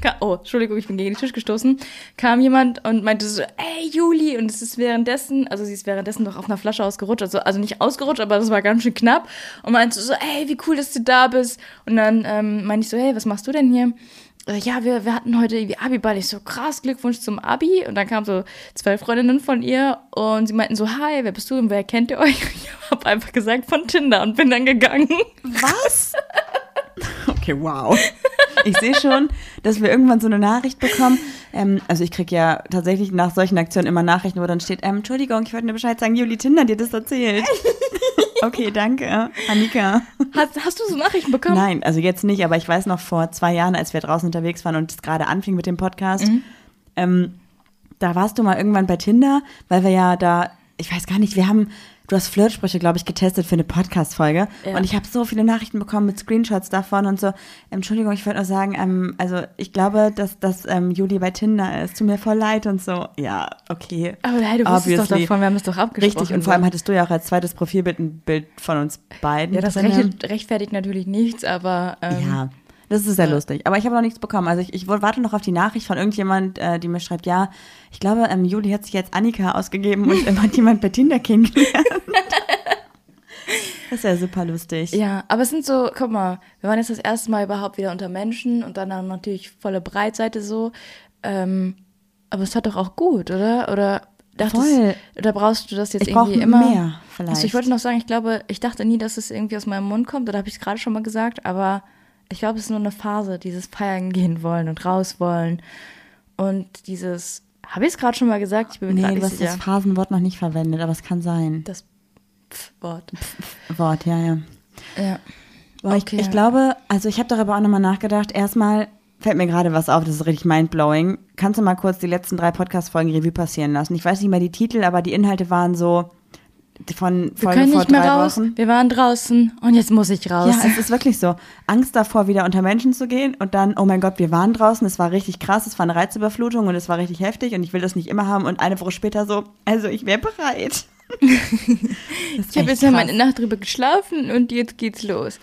kam, oh, Entschuldigung, ich bin gegen den Tisch gestoßen, kam jemand und meinte so, ey, Juli, und es ist währenddessen, also sie ist währenddessen doch auf einer Flasche ausgerutscht, also, also nicht ausgerutscht, aber das war ganz schön knapp und meinte so, ey, wie cool, dass du da bist. Und dann ähm, meinte ich so, hey, was machst du denn hier? Äh, Ja, wir, wir hatten heute irgendwie Abi-Ball. Ich so, krass, Glückwunsch zum Abi. Und dann kamen so zwei Freundinnen von ihr und sie meinten so, hi, wer bist du und wer kennt ihr euch? <laughs> Ich habe einfach gesagt von Tinder und bin dann gegangen. Was? <laughs> Okay, wow. Ich sehe schon, dass wir irgendwann so eine Nachricht bekommen. Ähm, also ich kriege ja tatsächlich nach solchen Aktionen immer Nachrichten, wo dann steht, ähm, Entschuldigung, ich wollte dir Bescheid sagen, Juli Tinder hat dir das erzählt. <laughs> Okay, danke, Annika. Hast, hast du so Nachrichten bekommen? Nein, also jetzt nicht, aber ich weiß noch vor zwei Jahren, als wir draußen unterwegs waren und es gerade anfing mit dem Podcast, ähm, da warst du mal irgendwann bei Tinder, weil wir ja da, ich weiß gar nicht, wir haben, du hast Flirtsprüche, glaube ich, getestet für eine Podcast-Folge Ja. und ich habe so viele Nachrichten bekommen mit Screenshots davon und so. Entschuldigung, ich wollte nur sagen, ähm, also ich glaube, dass, dass ähm, Juli bei Tinder ist. Tut mir voll leid und so. Ja, okay. Aber hey, du wusstest doch Obviously. davon, wir haben es doch abgesprochen. Richtig, und vor allem hattest du ja auch als zweites Profilbild ein Bild von uns beiden. Ja, das rechtfertigt natürlich nichts, aber ähm, Ja, das ist sehr lustig. Aber ich habe noch nichts bekommen. Also ich, ich warte noch auf die Nachricht von irgendjemand, äh, die mir schreibt, ja, ich glaube, ähm, Juli hat sich jetzt Annika ausgegeben und <laughs> hat jemand bei Tinder kennengelernt. Das ist ja super lustig. Ja, aber es sind so, guck mal, wir waren jetzt das erste Mal überhaupt wieder unter Menschen und dann natürlich volle Breitseite so. Ähm, aber es hat doch auch gut, oder? Oder dachtest, Voll. oder brauchst du das jetzt Ich irgendwie immer? mehr, vielleicht. Also ich wollte noch sagen, ich glaube, ich dachte nie, dass es irgendwie aus meinem Mund kommt, oder habe ich es gerade schon mal gesagt, aber ich glaube, es ist nur eine Phase, dieses Feiern gehen wollen und raus wollen. Und dieses, habe ich es gerade schon mal gesagt? Ich bin mir Nee, gerade du nicht hast sicher. das Phasenwort noch nicht verwendet, aber es kann sein. Das Pf-Wort. Wort, ja, ja. Ja. Boah, Okay. ich, ich glaube, also ich habe darüber auch nochmal nachgedacht. Erstmal fällt mir gerade was auf, das ist richtig mindblowing. Kannst du mal kurz die letzten drei Podcast-Folgen Revue passieren lassen? Ich weiß nicht mehr die Titel, aber die Inhalte waren so von Wir Folge können vor nicht mehr raus. Wochen. Wir waren draußen und jetzt muss ich raus. Ja, es ist wirklich so. Angst davor, wieder unter Menschen zu gehen und dann, oh mein Gott, wir waren draußen, es war richtig krass, es war eine Reizüberflutung und es war richtig heftig und ich will das nicht immer haben und eine Woche später so, also ich wäre bereit. <laughs> Ich habe jetzt ja meine Nacht drüber geschlafen und jetzt geht's los.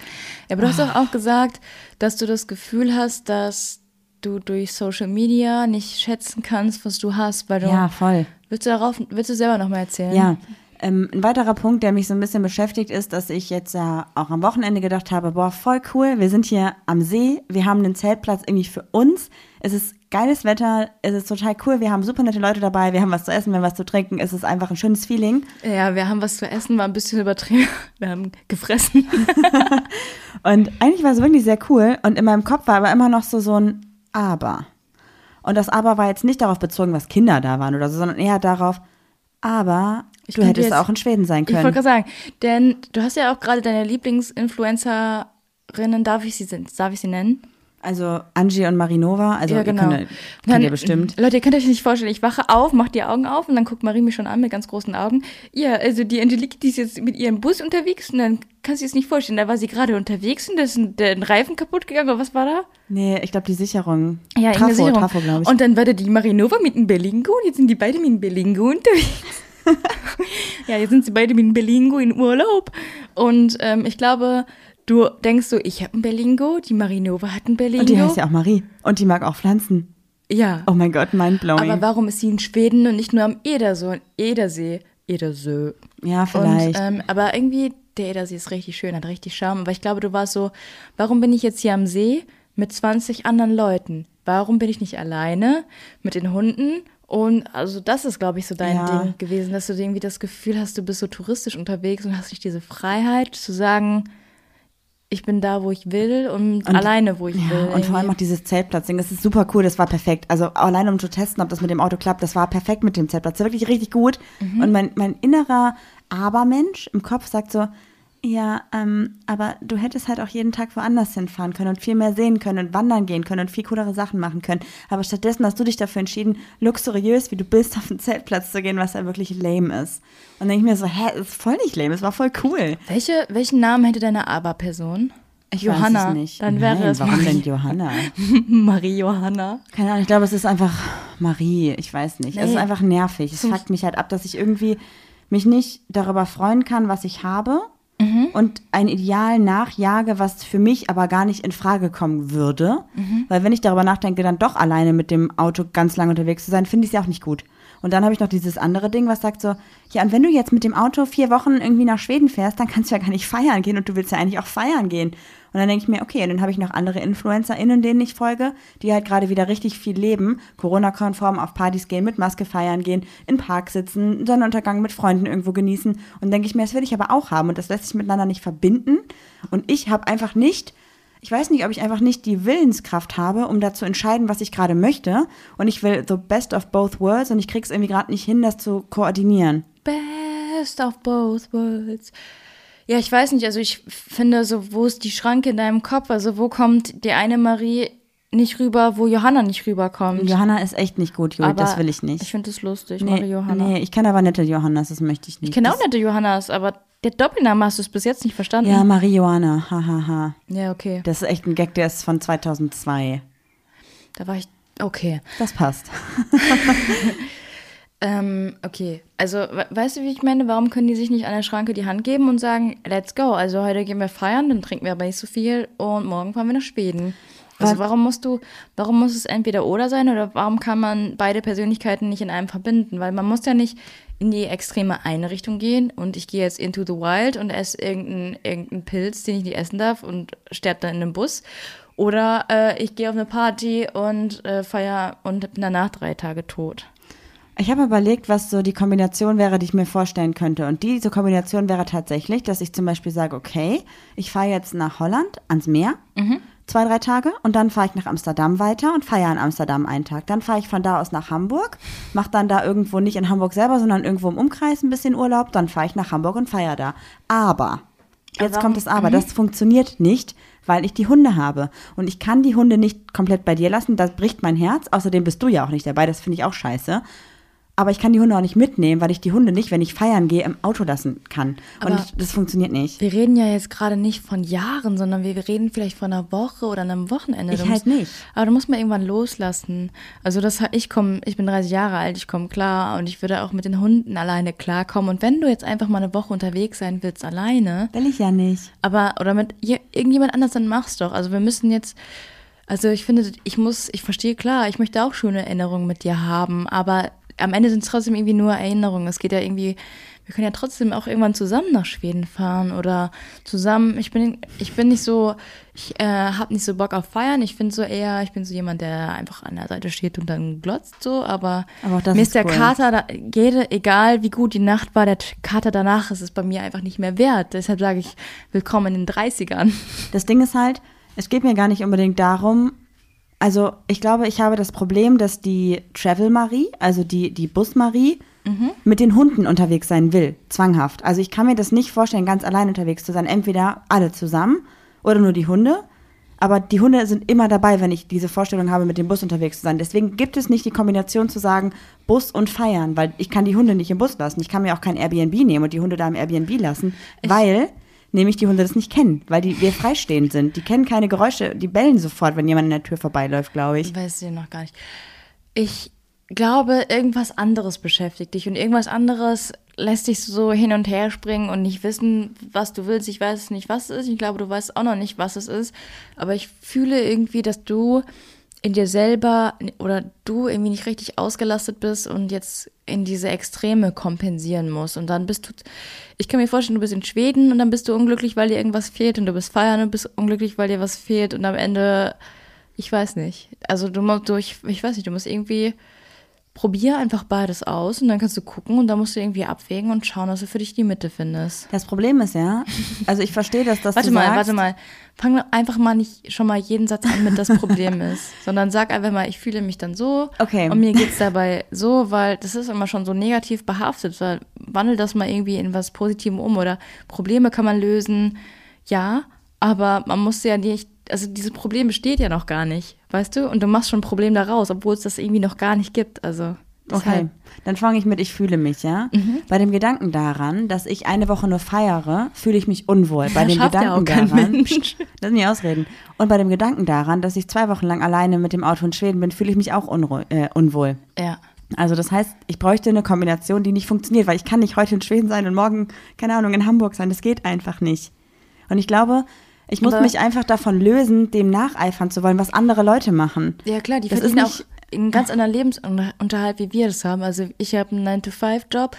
Ja, aber du hast doch auch gesagt, dass du das Gefühl hast, dass du durch Social Media nicht schätzen kannst, was du hast, weil du Ja, voll. willst du darauf willst du selber noch mal erzählen? Ja. Ähm, ein weiterer Punkt, der mich so ein bisschen beschäftigt, ist, dass ich jetzt ja auch am Wochenende gedacht habe, boah, voll cool, wir sind hier am See, wir haben einen Zeltplatz irgendwie für uns, es ist geiles Wetter, es ist total cool, wir haben super nette Leute dabei, wir haben was zu essen, wir haben was zu trinken, es ist einfach ein schönes Feeling. Ja, wir haben was zu essen, war ein bisschen übertrieben. <laughs> Wir haben gefressen. <laughs> Und eigentlich war es wirklich sehr cool und in meinem Kopf war aber immer noch so so ein Aber. Und das Aber war jetzt nicht darauf bezogen, was Kinder da waren oder so, sondern eher darauf, aber Ich du hättest jetzt- auch in Schweden sein Ich wollte können. gerade sagen, denn du hast ja auch gerade deine Lieblingsinfluencerinnen, darf ich sie darf ich sie nennen? Also Angie und Marinova, also ja, ihr genau. könnt, kennt ihr bestimmt. Leute, ihr könnt euch nicht vorstellen, ich wache auf, mache die Augen auf und dann guckt Marie mich schon an mit ganz großen Augen. Ja, also die Angelique, die ist jetzt mit ihrem Bus unterwegs und dann kannst du dir das nicht vorstellen. Da war sie gerade unterwegs und da ist ein, der ein Reifen kaputt gegangen oder was war da? Nee, ich glaube die Sicherung. Ja, Trafo, Sicherung. Trafo, glaube ich. Und dann war da die Marinova mit einem Berlingo und jetzt sind die beide mit einem Berlingo unterwegs. Ja, jetzt sind sie beide mit einem Berlingo in Urlaub. Und ähm, ich glaube, du denkst so, ich habe ein Berlingo, die Marinova hat ein Berlingo. Und die heißt ja auch Marie. Und die mag auch Pflanzen. ja. Oh mein Gott, mindblowing. Aber warum ist sie in Schweden und nicht nur am Edersee? Edersee. Edersee. ja, vielleicht. Und, ähm, aber irgendwie, der Edersee ist richtig schön, hat richtig Charme. Aber ich glaube, du warst so, warum bin ich jetzt hier am See mit 20 anderen Leuten? Warum bin ich nicht alleine mit den Hunden? Und also das ist, glaube ich, so dein Ja. Ding gewesen, dass du irgendwie das Gefühl hast, du bist so touristisch unterwegs und hast nicht diese Freiheit zu sagen, ich bin da, wo ich will und, Und- alleine, wo ich ja, will. und vor allem auch dieses Zeltplatzding, das ist super cool, das war perfekt. Also alleine um zu testen, ob das mit dem Auto klappt, das war perfekt mit dem Zeltplatz. Das war wirklich richtig gut. Mhm. Und mein, mein innerer Abermensch im Kopf sagt so, ja, ähm, aber du hättest halt auch jeden Tag woanders hinfahren können und viel mehr sehen können und wandern gehen können und viel coolere Sachen machen können. Aber stattdessen hast du dich dafür entschieden, luxuriös wie du bist, <laughs> auf den Zeltplatz zu gehen, was ja wirklich lame ist. Und dann denke ich mir so, hä, ist voll nicht lame, es war voll cool. Welche, welchen Namen hätte deine Aber-Person? Ich Johanna. weiß es nicht. Dann wäre Nein, es warum Marie. denn Johanna? <laughs> Marie Johanna. Keine Ahnung, ich glaube, es ist einfach Marie. Ich weiß nicht. Es Nee. ist einfach nervig. Es fuckt mich halt ab, dass ich irgendwie mich nicht darüber freuen kann, was ich habe Mhm. und ein Ideal nachjage, was für mich aber gar nicht in Frage kommen würde. Mhm. Weil wenn ich darüber nachdenke, dann doch alleine mit dem Auto ganz lange unterwegs zu sein, finde ich es ja auch nicht gut. Und dann habe ich noch dieses andere Ding, was sagt so, ja, und wenn du jetzt mit dem Auto vier Wochen irgendwie nach Schweden fährst, dann kannst du ja gar nicht feiern gehen und du willst ja eigentlich auch feiern gehen. Und dann denke ich mir, okay, und dann habe ich noch andere InfluencerInnen, denen ich folge, die halt gerade wieder richtig viel leben, Corona-konform auf Partys gehen, mit Maske feiern gehen, im Park sitzen, Sonnenuntergang mit Freunden irgendwo genießen. Und denke ich mir, das will ich aber auch haben und das lässt sich miteinander nicht verbinden. Und ich habe einfach nicht ich weiß nicht, ob ich einfach nicht die Willenskraft habe, um da zu entscheiden, was ich gerade möchte. Und ich will the best of both worlds und ich krieg's irgendwie gerade nicht hin, das zu koordinieren. Best of both worlds. Ja, ich weiß nicht, also ich finde so, wo ist die Schranke in deinem Kopf? Also wo kommt die eine Marie nicht rüber, wo Johanna nicht rüberkommt? Johanna ist echt nicht gut, Juli, Aber das will ich nicht. Ich finde das lustig, nee, Johanna. nee, ich kenne aber nette Johannas, das möchte ich nicht. Ich kenne auch nette Johannas, aber der Doppelname hast du es bis jetzt nicht verstanden. Ja, Marie Johanna, hahaha. Ha, ha. ja, okay. Das ist echt ein Gag, der ist von 2002. Da war ich, okay. Das passt. <laughs> Ähm, okay. Also, we weißt du, wie ich meine? Warum können die sich nicht an der Schranke die Hand geben und sagen, let's go? Also, heute gehen wir feiern, dann trinken wir aber nicht so viel und morgen fahren wir nach Schweden. Also, Was- warum musst du, warum muss es entweder oder sein oder warum kann man beide Persönlichkeiten nicht in einem verbinden? Weil man muss ja nicht in die extreme eine Richtung gehen und ich gehe jetzt into the wild und esse irgendeinen irgendein Pilz, den ich nicht essen darf und sterbe dann in einem Bus. Oder äh, ich gehe auf eine Party und äh, feier und bin danach drei Tage tot. Ich habe überlegt, was so die Kombination wäre, die ich mir vorstellen könnte. Und diese Kombination wäre tatsächlich, dass ich zum Beispiel sage, okay, ich fahre jetzt nach Holland ans Meer, zwei, drei Tage, und dann fahre ich nach Amsterdam weiter und feiere in Amsterdam einen Tag. Dann fahre ich von da aus nach Hamburg, mache dann da irgendwo nicht in Hamburg selber, sondern irgendwo im Umkreis ein bisschen Urlaub, dann fahre ich nach Hamburg und feiere da. Aber, jetzt Aber- kommt das Aber, das funktioniert nicht, weil ich die Hunde habe. Und ich kann die Hunde nicht komplett bei dir lassen, das bricht mein Herz. Außerdem bist du ja auch nicht dabei, das finde ich auch scheiße. Aber ich kann die Hunde auch nicht mitnehmen, weil ich die Hunde nicht, wenn ich feiern gehe, im Auto lassen kann. Und Aber- ich, das funktioniert nicht. Wir reden ja jetzt gerade nicht von Jahren, sondern wir reden vielleicht von einer Woche oder einem Wochenende. Ich Du halt musst, nicht. Aber du musst mal irgendwann loslassen. Also das ich komme, ich bin 30 Jahre alt, ich komme klar und ich würde auch mit den Hunden alleine klarkommen. Und wenn du jetzt einfach mal eine Woche unterwegs sein willst alleine, Will ich ja nicht. aber oder mit je- irgendjemand anders, dann mach's doch. Also wir müssen jetzt, also ich finde, ich muss, ich verstehe klar, ich möchte auch schöne Erinnerungen mit dir haben, aber am Ende sind es trotzdem irgendwie nur Erinnerungen. Es geht ja irgendwie, wir können ja trotzdem auch irgendwann zusammen nach Schweden fahren oder zusammen. Ich bin, ich bin nicht so, ich äh, habe nicht so Bock auf Feiern. Ich finde so eher, ich bin so jemand, der einfach an der Seite steht und dann glotzt so. Aber, Aber mir ist der cool. Kater, da, jede, egal wie gut die Nacht war, der Kater danach ist es bei mir einfach nicht mehr wert. Deshalb sage ich, willkommen in den 30ern. Das Ding ist halt, es geht mir gar nicht unbedingt darum, also ich glaube, ich habe das Problem, dass die Travel Marie, also die, die Bus Marie, mit den Hunden unterwegs sein will, zwanghaft. Also ich kann mir das nicht vorstellen, ganz allein unterwegs zu sein. Entweder alle zusammen oder nur die Hunde. Aber die Hunde sind immer dabei, wenn ich diese Vorstellung habe, mit dem Bus unterwegs zu sein. Deswegen gibt es nicht die Kombination zu sagen, Bus und feiern, weil ich kann die Hunde nicht im Bus lassen. Ich kann mir auch kein Airbnb nehmen und die Hunde da im Airbnb lassen, weil nämlich die Hunde das nicht kennen, weil die wir freistehend sind. Die kennen keine Geräusche, die bellen sofort, wenn jemand an der Tür vorbeiläuft, glaube ich. Weiß ich noch gar nicht. Ich glaube, irgendwas anderes beschäftigt dich und irgendwas anderes lässt dich so hin und her springen und nicht wissen, was du willst. Ich weiß nicht, was es ist. Ich glaube, du weißt auch noch nicht, was es ist. Aber ich fühle irgendwie, dass du in dir selber oder du irgendwie nicht richtig ausgelastet bist und jetzt in diese Extreme kompensieren musst. Und dann bist du, ich kann mir vorstellen, du bist in Schweden und dann bist du unglücklich, weil dir irgendwas fehlt und du bist feiern und bist unglücklich, weil dir was fehlt und am Ende, ich weiß nicht. Also du musst, du, ich, weiß nicht, du musst irgendwie, probier einfach beides aus und dann kannst du gucken und dann musst du irgendwie abwägen und schauen, dass du für dich die Mitte findest. Das Problem ist ja, also ich verstehe, dass das <laughs> Warte du mal, sagst, warte mal. Fang einfach mal nicht schon mal jeden Satz an mit das Problem <laughs> ist, sondern sag einfach mal, ich fühle mich dann so Okay. und mir geht's dabei so, weil das ist immer schon so negativ behaftet. Weil wandel das mal irgendwie in was Positivem um oder Probleme kann man lösen, ja, aber man muss ja nicht, also dieses Problem besteht ja noch gar nicht, weißt du? Und du machst schon ein Problem daraus, obwohl es das irgendwie noch gar nicht gibt. Also Okay, dann fange ich mit, ich fühle mich, ja. Mhm. Bei dem Gedanken daran, dass ich eine Woche nur feiere, fühle ich mich unwohl. Bei dem schafft ja Gedanken daran, Mensch. <laughs> lass mich ausreden. Und bei dem Gedanken daran, dass ich zwei Wochen lang alleine mit dem Auto in Schweden bin, fühle ich mich auch äh, unwohl. Ja. Also das heißt, ich bräuchte eine Kombination, die nicht funktioniert, weil ich kann nicht heute in Schweden sein und morgen, keine Ahnung, in Hamburg sein. Das geht einfach nicht. Und ich glaube, ich muss Aber- mich einfach davon lösen, dem nacheifern zu wollen, was andere Leute machen. Ja, klar, die Das ist auch einen ganz anderen Lebensunterhalt, wie wir das haben. Also ich habe einen 9-to-5-Job.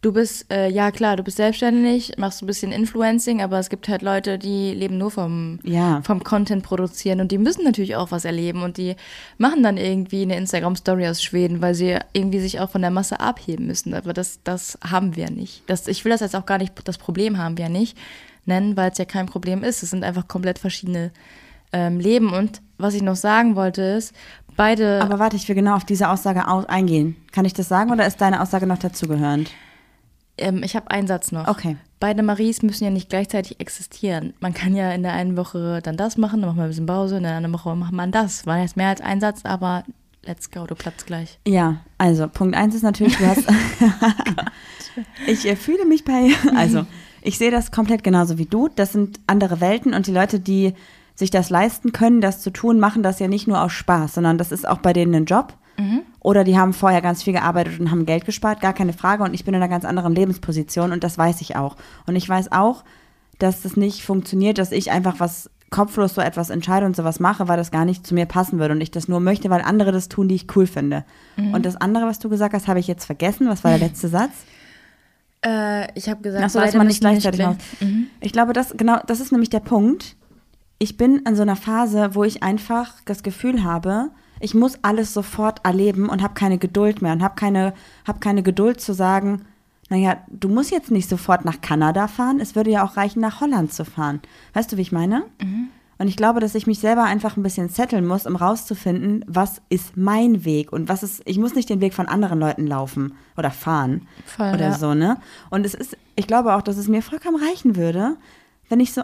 Du bist, äh, ja klar, du bist selbstständig, machst ein bisschen Influencing, aber es gibt halt Leute, die leben nur vom, Ja. vom Content produzieren und die müssen natürlich auch was erleben und die machen dann irgendwie eine Instagram-Story aus Schweden, weil sie irgendwie sich auch von der Masse abheben müssen. Aber das, das haben wir nicht. Das, ich will das jetzt auch gar nicht, das Problem haben wir nicht nennen, weil es ja kein Problem ist. Es sind einfach komplett verschiedene ähm, Leben. Und was ich noch sagen wollte ist, beide. Aber warte, ich will genau auf diese Aussage au- eingehen. Kann ich das sagen oder ist deine Aussage noch dazugehörend? Ähm, ich habe einen Satz noch. Okay. Beide Maries müssen ja nicht gleichzeitig existieren. Man kann ja in der einen Woche dann das machen, dann macht man ein bisschen Pause, in der anderen Woche macht man das. War jetzt mehr als ein Satz, aber let's go, du platzt gleich. Ja, also Punkt eins ist natürlich, du hast. <laughs> ich äh, fühle mich bei. Also, ich sehe das komplett genauso wie du. Das sind andere Welten und die Leute, die sich das leisten können, das zu tun, machen das ja nicht nur aus Spaß, sondern das ist auch bei denen ein Job. Oder die haben vorher ganz viel gearbeitet und haben Geld gespart, gar keine Frage. Und ich bin in einer ganz anderen Lebensposition und das weiß ich auch. Und ich weiß auch, dass das nicht funktioniert, dass ich einfach was kopflos so etwas entscheide und sowas mache, weil das gar nicht zu mir passen würde und ich das nur möchte, weil andere das tun, die ich cool finde. Und das andere, was du gesagt hast, habe ich jetzt vergessen. Was war der letzte Satz? Äh, ich habe gesagt, Ach so, dass man nicht gleichzeitig bleiben. macht. Ich glaube, das genau, das ist nämlich der Punkt. Ich bin in so einer Phase, wo ich einfach das Gefühl habe, ich muss alles sofort erleben und habe keine Geduld mehr und habe keine, hab keine Geduld zu sagen, naja, du musst jetzt nicht sofort nach Kanada fahren, es würde ja auch reichen, nach Holland zu fahren. Weißt du, wie ich meine? Und ich glaube, dass ich mich selber einfach ein bisschen zetteln muss, um rauszufinden, was ist mein Weg und was ist, ich muss nicht den Weg von anderen Leuten laufen oder fahren Voll, oder ja. so, ne? Und es ist, ich glaube auch, dass es mir vollkommen reichen würde, wenn ich so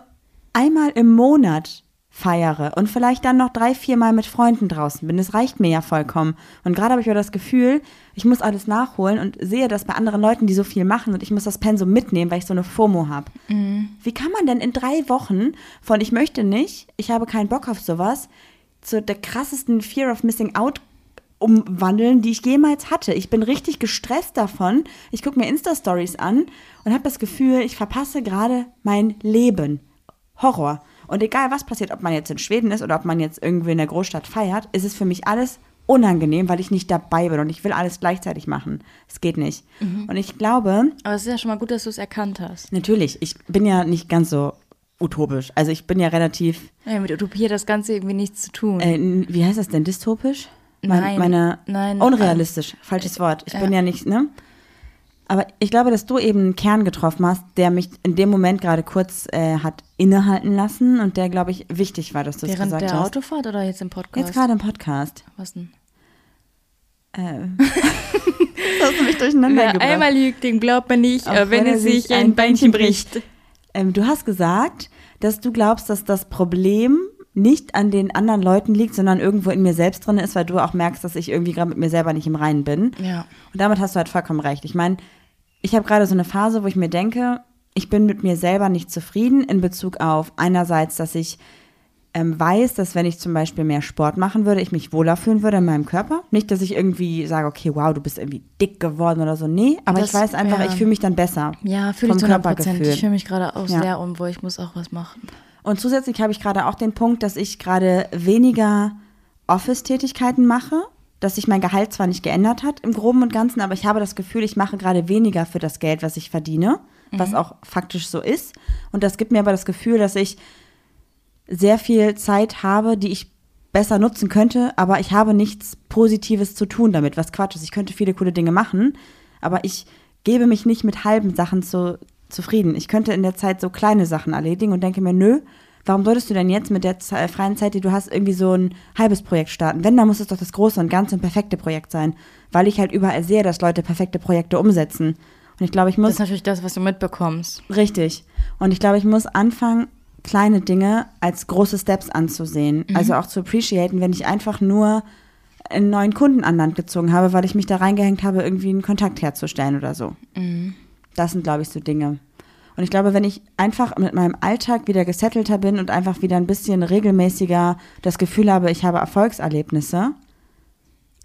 einmal im Monat feiere und vielleicht dann noch drei, vier Mal mit Freunden draußen bin. Das reicht mir ja vollkommen. Und gerade habe ich aber das Gefühl, ich muss alles nachholen und sehe das bei anderen Leuten, die so viel machen und ich muss das Pensum mitnehmen, weil ich so eine FOMO habe. Wie kann man denn in drei Wochen von ich möchte nicht, ich habe keinen Bock auf sowas, zu der krassesten Fear of Missing Out umwandeln, die ich jemals hatte. Ich bin richtig gestresst davon. Ich gucke mir Insta-Stories an und habe das Gefühl, ich verpasse gerade mein Leben. Horror. Und egal was passiert, ob man jetzt in Schweden ist oder ob man jetzt irgendwie in der Großstadt feiert, ist es für mich alles unangenehm, weil ich nicht dabei bin und ich will alles gleichzeitig machen. Es geht nicht. Und ich glaube, Aber es ist ja schon mal gut, dass du es erkannt hast. natürlich, ich bin ja nicht ganz so utopisch. Also ich bin ja relativ, Ja, mit Utopie hat das Ganze irgendwie nichts zu tun. äh, wie heißt das denn, dystopisch? Mein- Nein, meine, nein, Unrealistisch, falsches Wort. Ich ja. bin ja nicht, ne? Aber ich glaube, dass du eben einen Kern getroffen hast, der mich in dem Moment gerade kurz äh, hat innehalten lassen und der, glaube ich, wichtig war, dass du es Während gesagt der hast. Autofahrt oder jetzt im Podcast? Jetzt gerade im Podcast. Was denn? Äh, <laughs> das hast du mich durcheinander Wer gebracht. einmal lügt, den glaubt man nicht, äh, wenn wenn er er sich ein ein Beinchen Beinchen bricht. Ähm, du hast gesagt, dass du glaubst, dass das Problem nicht an den anderen Leuten liegt, sondern irgendwo in mir selbst drin ist, weil du auch merkst, dass ich irgendwie gerade mit mir selber nicht im Reinen bin. Ja. Und damit hast du halt vollkommen recht. Ich meine, ich habe gerade so eine Phase, wo ich mir denke, ich bin mit mir selber nicht zufrieden in Bezug auf einerseits, dass ich ähm, weiß, dass wenn ich zum Beispiel mehr Sport machen würde, ich mich wohler fühlen würde in meinem Körper. Nicht, dass ich irgendwie sage, okay, wow, du bist irgendwie dick geworden oder so. Nee, aber Das- ich weiß einfach, ja. ich fühle mich dann besser. Ja, fühle ich zu 100 Prozent. Ich fühle mich gerade auch Ja. sehr unwohl. Ich muss auch was machen. Und zusätzlich habe ich gerade auch den Punkt, dass ich gerade weniger Office-Tätigkeiten mache, dass sich mein Gehalt zwar nicht geändert hat im Groben und Ganzen, aber ich habe das Gefühl, ich mache gerade weniger für das Geld, was ich verdiene, was auch faktisch so ist. Und das gibt mir aber das Gefühl, dass ich sehr viel Zeit habe, die ich besser nutzen könnte, aber ich habe nichts Positives zu tun damit, was Quatsch ist. Ich könnte viele coole Dinge machen, aber ich gebe mich nicht mit halben Sachen zu, zufrieden. Ich könnte in der Zeit so kleine Sachen erledigen und denke mir, nö, warum solltest du denn jetzt mit der freien Zeit, die du hast, irgendwie so ein halbes Projekt starten? Wenn, dann muss es doch das große und ganze und perfekte Projekt sein, weil ich halt überall sehe, dass Leute perfekte Projekte umsetzen. Und ich glaube, ich Das muss ist natürlich das, was du mitbekommst. Richtig. Und ich glaube, ich muss anfangen, kleine Dinge als große Steps anzusehen. Also auch zu appreciaten, wenn ich einfach nur einen neuen Kunden an Land gezogen habe, weil ich mich da reingehängt habe, irgendwie einen Kontakt herzustellen oder so. Das sind, glaube ich, so Dinge. Und ich glaube, wenn ich einfach mit meinem Alltag wieder gesettelter bin und einfach wieder ein bisschen regelmäßiger das Gefühl habe, ich habe Erfolgserlebnisse,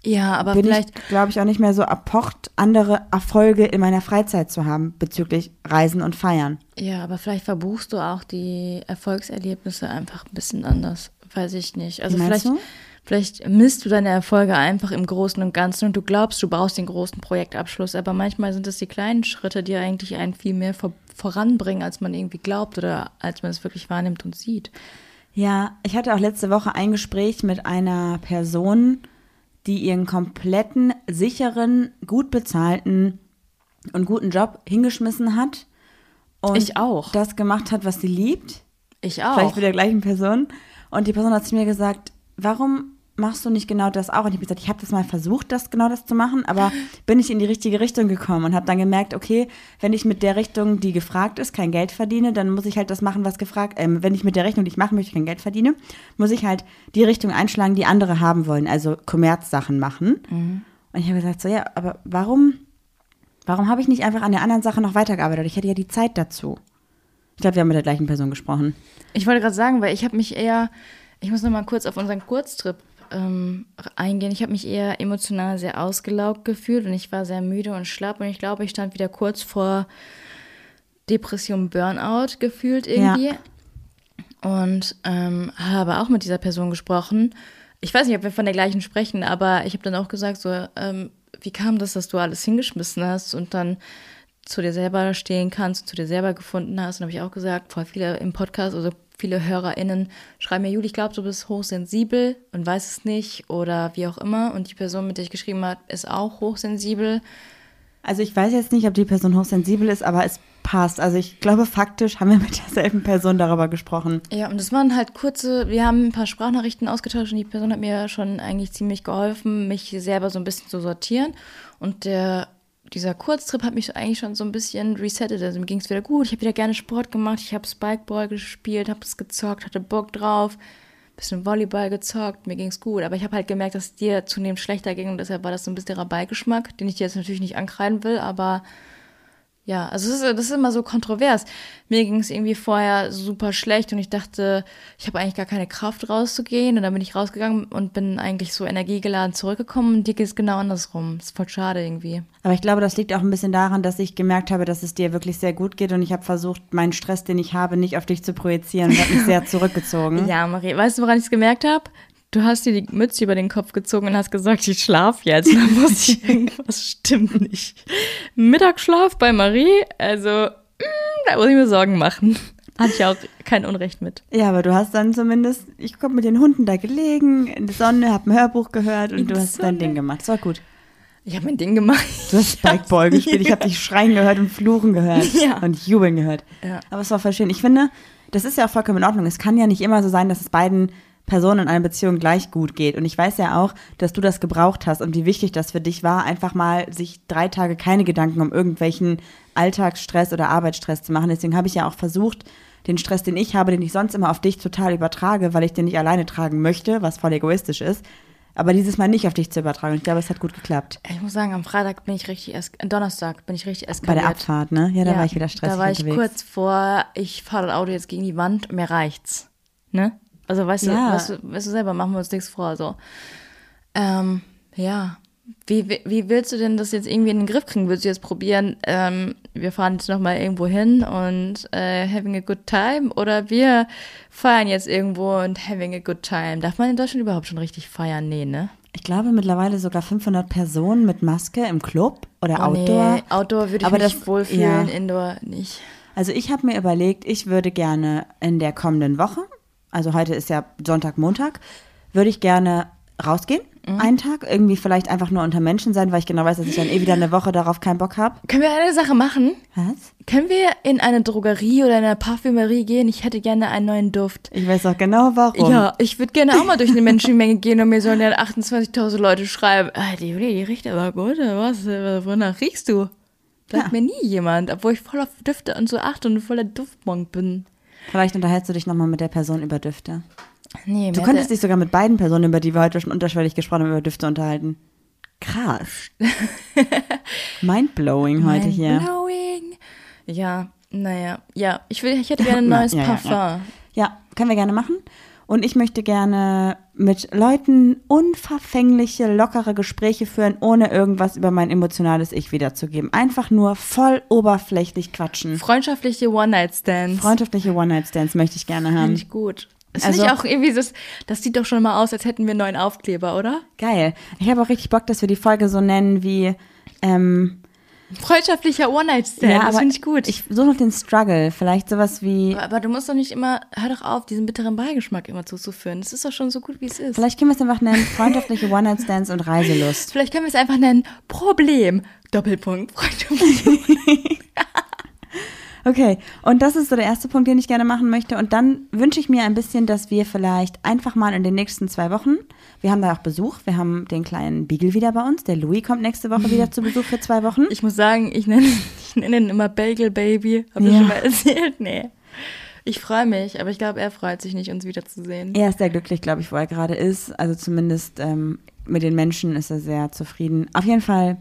Ja, aber bin vielleicht. ich, glaube ich, auch nicht mehr so erpocht, andere Erfolge in meiner Freizeit zu haben bezüglich Reisen und Feiern. Ja, aber vielleicht verbuchst du auch die Erfolgserlebnisse einfach ein bisschen anders. Weiß ich nicht. Also vielleicht, du? vielleicht misst du deine Erfolge einfach im Großen und Ganzen und du glaubst, du brauchst den großen Projektabschluss. Aber manchmal sind es die kleinen Schritte, die eigentlich einen viel mehr vor, voranbringen, als man irgendwie glaubt oder als man es wirklich wahrnimmt und sieht. Ja, ich hatte auch letzte Woche ein Gespräch mit einer Person, die ihren kompletten, sicheren, gut bezahlten und guten Job hingeschmissen hat. Und Ich auch. das gemacht hat, was sie liebt. Ich Vielleicht auch. mit der gleichen Person. Und die Person hat zu mir gesagt, warum machst du nicht genau das auch? Und ich habe gesagt, ich habe das mal versucht, das genau das zu machen, aber <laughs> bin ich in die richtige Richtung gekommen und habe dann gemerkt, okay, wenn ich mit der Richtung, die gefragt ist, kein Geld verdiene, dann muss ich halt das machen, was gefragt, ähm, wenn ich mit der Rechnung, die ich machen möchte, kein Geld verdiene, muss ich halt die Richtung einschlagen, die andere haben wollen, also Kommerzsachen machen. Und ich habe gesagt, so ja, aber warum, warum habe ich nicht einfach an der anderen Sache noch weitergearbeitet? Ich hätte ja die Zeit dazu. Ich glaube, wir haben mit der gleichen Person gesprochen. Ich wollte gerade sagen, weil ich habe mich eher, ich muss noch mal kurz auf unseren Kurztrip ähm, eingehen. Ich habe mich eher emotional sehr ausgelaugt gefühlt und ich war sehr müde und schlapp und ich glaube, ich stand wieder kurz vor Depression, Burnout gefühlt irgendwie. Und ähm, habe auch mit dieser Person gesprochen. Ich weiß nicht, ob wir von der gleichen sprechen, aber ich habe dann auch gesagt, so, ähm, wie kam das, dass du alles hingeschmissen hast und dann zu dir selber stehen kannst, zu dir selber gefunden hast. Und habe ich auch gesagt, voll viele im Podcast, also viele HörerInnen schreiben mir, Juli, ich glaube, du bist hochsensibel und weiß es nicht oder wie auch immer. Und die Person, mit der ich geschrieben habe, ist auch hochsensibel. Also ich weiß jetzt nicht, ob die Person hochsensibel ist, aber es passt. Also ich glaube, faktisch haben wir mit derselben Person darüber gesprochen. Ja, und das waren halt kurze, wir haben ein paar Sprachnachrichten ausgetauscht und die Person hat mir schon eigentlich ziemlich geholfen, mich selber so ein bisschen zu sortieren. Und der, dieser Kurztrip hat mich eigentlich schon so ein bisschen resettet. Also mir ging es wieder gut. Ich habe wieder gerne Sport gemacht. Ich habe Spikeball gespielt, habe es gezockt, hatte Bock drauf. Bisschen Volleyball gezockt, mir ging es gut. Aber ich habe halt gemerkt, dass es dir zunehmend schlechter ging und deshalb war das so ein bisschen der Beigeschmack, den ich dir jetzt natürlich nicht ankreiden will, aber ja, also das ist, das ist immer so kontrovers. Mir ging es irgendwie vorher super schlecht und ich dachte, ich habe eigentlich gar keine Kraft rauszugehen. Und dann bin ich rausgegangen und bin eigentlich so energiegeladen zurückgekommen. Und dir geht es genau andersrum. Das ist voll schade irgendwie. Aber ich glaube, das liegt auch ein bisschen daran, dass ich gemerkt habe, dass es dir wirklich sehr gut geht und ich habe versucht, meinen Stress, den ich habe, nicht auf dich zu projizieren und habe mich sehr <laughs> zurückgezogen. Ja, Marie, weißt du, woran ich es gemerkt habe? Du hast dir die Mütze über den Kopf gezogen und hast gesagt, ich schlaf jetzt. Da muss ich <laughs> irgendwas stimmt nicht. Mittagsschlaf bei Marie, also mm, da muss ich mir Sorgen machen. Hatte ich auch kein Unrecht mit. Ja, aber du hast dann zumindest, ich komme mit den Hunden da gelegen, in der Sonne, habe ein Hörbuch gehört und In du hast dein Sonne. Ding gemacht. Das war gut. Ich habe mein Ding gemacht. Du hast Spikeball gespielt. Ich habe dich schreien gehört und fluchen gehört Ja. und jubeln gehört. Ja. Aber es war voll schön. Ich finde, das ist ja auch vollkommen in Ordnung. Es kann ja nicht immer so sein, dass es beiden Personen in einer Beziehung gleich gut geht. Und ich weiß ja auch, dass du das gebraucht hast und wie wichtig das für dich war, einfach mal sich drei Tage keine Gedanken um irgendwelchen Alltagsstress oder Arbeitsstress zu machen. Deswegen habe ich ja auch versucht, den Stress, den ich habe, den ich sonst immer auf dich total übertrage, weil ich den nicht alleine tragen möchte, was voll egoistisch ist, aber dieses Mal nicht auf dich zu übertragen. Und ich glaube, es hat gut geklappt. Ich muss sagen, am Freitag bin ich richtig, es äh, Donnerstag bin ich richtig Bei eskaliert. der Abfahrt, ne? Ja, da war ich wieder stressig Da war ich unterwegs. kurz vor, ich fahre das Auto jetzt gegen die Wand, mir reicht's. Ne? Also weißt Ja. du, weißt du, weißt du selber, machen wir uns nichts vor. So. Ähm, ja. Wie, wie, wie willst du denn das jetzt irgendwie in den Griff kriegen? Willst du jetzt probieren, ähm, wir fahren jetzt nochmal irgendwo hin und äh, having a good time? Oder wir feiern jetzt irgendwo und having a good time? Darf man in Deutschland überhaupt schon richtig feiern? Nee, ne? Ich glaube mittlerweile sogar 500 Personen mit Maske im Club oder Oh, Outdoor. Nee, Outdoor würde ich Aber mich das- wohlfühlen, ja. Indoor nicht. Also ich habe mir überlegt, ich würde gerne in der kommenden Woche, also heute ist ja Sonntag, Montag, würde ich gerne rausgehen, Mhm. einen Tag, irgendwie vielleicht einfach nur unter Menschen sein, weil ich genau weiß, dass ich dann eh wieder eine Woche darauf keinen Bock habe. Können wir eine Sache machen? Was? Können wir in eine Drogerie oder in eine Parfümerie gehen? Ich hätte gerne einen neuen Duft. Ich weiß auch genau warum. Ja, ich würde gerne auch mal durch eine Menschenmenge gehen und mir sollen ja 28.000 Leute schreiben, ah, die die riecht aber gut, was? Wonach riechst du? Sagt Ja. mir nie jemand, obwohl ich voll auf Düfte und so achte und voller Duftmonk bin. Vielleicht unterhältst du dich nochmal mit der Person über Düfte. Nee, Du könntest dich sogar mit beiden Personen, über die wir heute schon unterschwellig gesprochen haben, über Düfte unterhalten. Krass. <laughs> Mindblowing heute hier. Blowing. Ja, naja. Ja, ich, will, ich hätte gerne ein <laughs> neues ja, ja, Parfum. ja. Ja, können wir gerne machen. Und ich möchte gerne mit Leuten unverfängliche, lockere Gespräche führen, ohne irgendwas über mein emotionales Ich wiederzugeben. Einfach nur voll oberflächlich quatschen. Freundschaftliche One-Night-Stands. Freundschaftliche One-Night-Stands möchte ich gerne Finde haben. ich gut. Das Also- finde ich auch irgendwie, das, das sieht doch schon mal aus, als hätten wir einen neuen Aufkleber, oder? Geil. Ich habe auch richtig Bock, dass wir die Folge so nennen wie, ähm, Freundschaftlicher One-Night-Stand, ja, das finde ich gut. Ich suche noch den Struggle. Vielleicht sowas wie, aber, aber du musst doch nicht immer, hör doch auf, diesen bitteren Beigeschmack immer zuzuführen. Das ist doch schon so gut, wie es ist. vielleicht können wir es einfach nennen, freundschaftliche One-Night-Stands und Reiselust. Vielleicht können wir es einfach nennen, Problem, Doppelpunkt, Freundschaftlich. <laughs> Okay, und das ist so der erste Punkt, den ich gerne machen möchte. Und dann wünsche ich mir ein bisschen, dass wir vielleicht einfach mal in den nächsten zwei Wochen, wir haben da auch Besuch, wir haben den kleinen Beagle wieder bei uns. Der Louis kommt nächste Woche wieder zu Besuch für zwei Wochen. Ich muss sagen, ich nenne, <laughs> ich nenne ihn immer Bagel Baby. Hab ich Ja. schon mal erzählt? Nee. Ich freue mich, aber ich glaube, er freut sich nicht, uns wiederzusehen. Er ist sehr glücklich, glaube ich, wo er gerade ist. Also zumindest ähm, mit den Menschen ist er sehr zufrieden. Auf jeden Fall,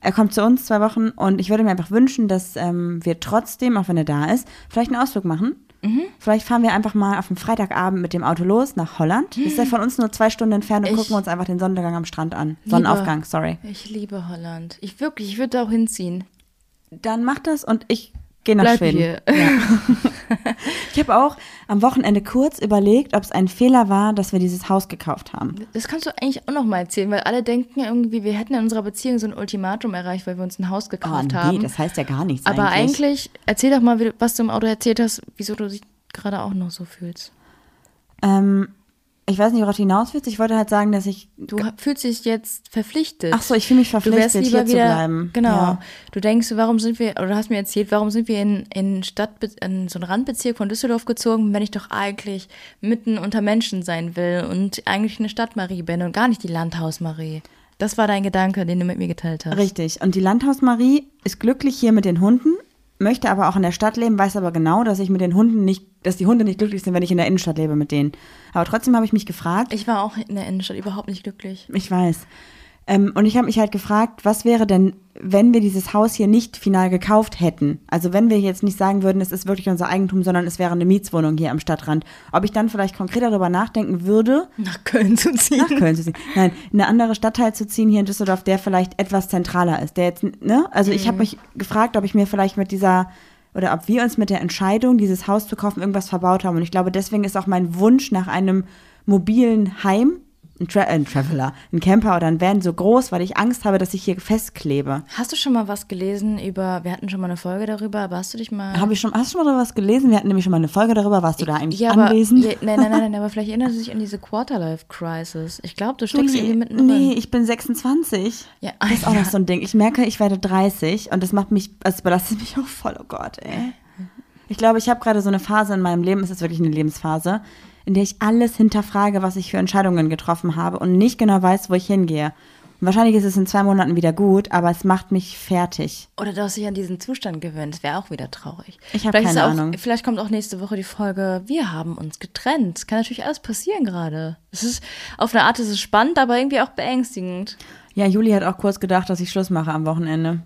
er kommt zu uns zwei Wochen und ich würde mir einfach wünschen, dass ähm, wir trotzdem, auch wenn er da ist, vielleicht einen Ausflug machen. Vielleicht fahren wir einfach mal auf dem Freitagabend mit dem Auto los nach Holland. Das ist ja von uns nur zwei Stunden entfernt und Ich- gucken uns einfach den Sonnenuntergang am Strand an. Sonnenaufgang, sorry. Ich liebe Holland. Ich wirklich, ich würde da auch hinziehen. Dann mach das und ich Geh nach bleib Schweden. hier. <laughs> Ich habe auch am Wochenende kurz überlegt, ob es ein Fehler war, dass wir dieses Haus gekauft haben. Das kannst du eigentlich auch noch mal erzählen, weil alle denken irgendwie, wir hätten in unserer Beziehung so ein Ultimatum erreicht, weil wir uns ein Haus gekauft oh, nee, haben. das heißt ja gar nichts Aber eigentlich. eigentlich, erzähl doch mal, was du im Auto erzählt hast, wieso du dich gerade auch noch so fühlst. Ähm, ich weiß nicht, worauf du hinaus willst. Ich wollte halt sagen, dass ich. Du fühlst dich jetzt verpflichtet. Ach so, ich fühle mich du verpflichtet, lieber hier zu wieder, bleiben. Genau. Ja. Du denkst, warum sind wir, oder du hast mir erzählt, warum sind wir in, in Stadt, in so einen Randbezirk von Düsseldorf gezogen, wenn ich doch eigentlich mitten unter Menschen sein will und eigentlich eine Stadtmarie bin und gar nicht die Landhausmarie. Das war dein Gedanke, den du mit mir geteilt hast. Richtig. Und die Landhausmarie ist glücklich hier mit den Hunden, möchte aber auch in der Stadt leben, weiß aber genau, dass ich mit den Hunden nicht, dass die Hunde nicht glücklich sind, wenn ich in der Innenstadt lebe mit denen. Aber trotzdem habe ich mich gefragt, Ich war auch in der Innenstadt überhaupt nicht glücklich. Ich weiß. Ähm, und ich habe mich halt gefragt, was wäre denn, wenn wir dieses Haus hier nicht final gekauft hätten? Also wenn wir jetzt nicht sagen würden, es ist wirklich unser Eigentum, sondern es wäre eine Mietswohnung hier am Stadtrand. Ob ich dann vielleicht konkret darüber nachdenken würde, Nach Köln zu ziehen. nach Köln zu ziehen. Nein, in eine andere Stadtteil zu ziehen hier in Düsseldorf, der vielleicht etwas zentraler ist. Der jetzt, ne? Also ich habe mich gefragt, ob ich mir vielleicht mit dieser oder ob wir uns mit der Entscheidung, dieses Haus zu kaufen, irgendwas verbaut haben. Und ich glaube, deswegen ist auch mein Wunsch nach einem mobilen Heim, ein, Tra ein Traveler, ein Camper oder ein Van so groß, weil ich Angst habe, dass ich hier festklebe. Hast du schon mal was gelesen über, wir hatten schon mal eine Folge darüber, aber hast du dich mal... Habe ich schon, hast du schon mal was gelesen? Wir hatten nämlich schon mal eine Folge darüber. Warst du da eigentlich ja, aber, anwesend? Ja, nein, nein, nein, nein, aber vielleicht erinnert sie sich an diese Quarterlife-Crisis. Ich glaube, du steckst irgendwie mitten nee, ich bin 26. Ja, das ist auch ja. noch so ein Ding. Ich merke, ich werde 30 und das macht mich, also belastet mich auch voll, oh Gott, ey. Ich glaube, ich habe gerade so eine Phase in meinem Leben, es ist wirklich eine Lebensphase, in der ich alles hinterfrage, was ich für Entscheidungen getroffen habe und nicht genau weiß, wo ich hingehe. Und wahrscheinlich ist es in zwei Monaten wieder gut, aber es macht mich fertig. Oder du hast dich an diesen Zustand gewöhnt. Das wäre auch wieder traurig. Ich hab Vielleicht keine auch, Ahnung. Vielleicht kommt auch nächste Woche die Folge, wir haben uns getrennt. Kann natürlich alles passieren gerade. Es ist, auf eine Art ist es spannend, aber irgendwie auch beängstigend. Ja, Juli hat auch kurz gedacht, dass ich Schluss mache am Wochenende,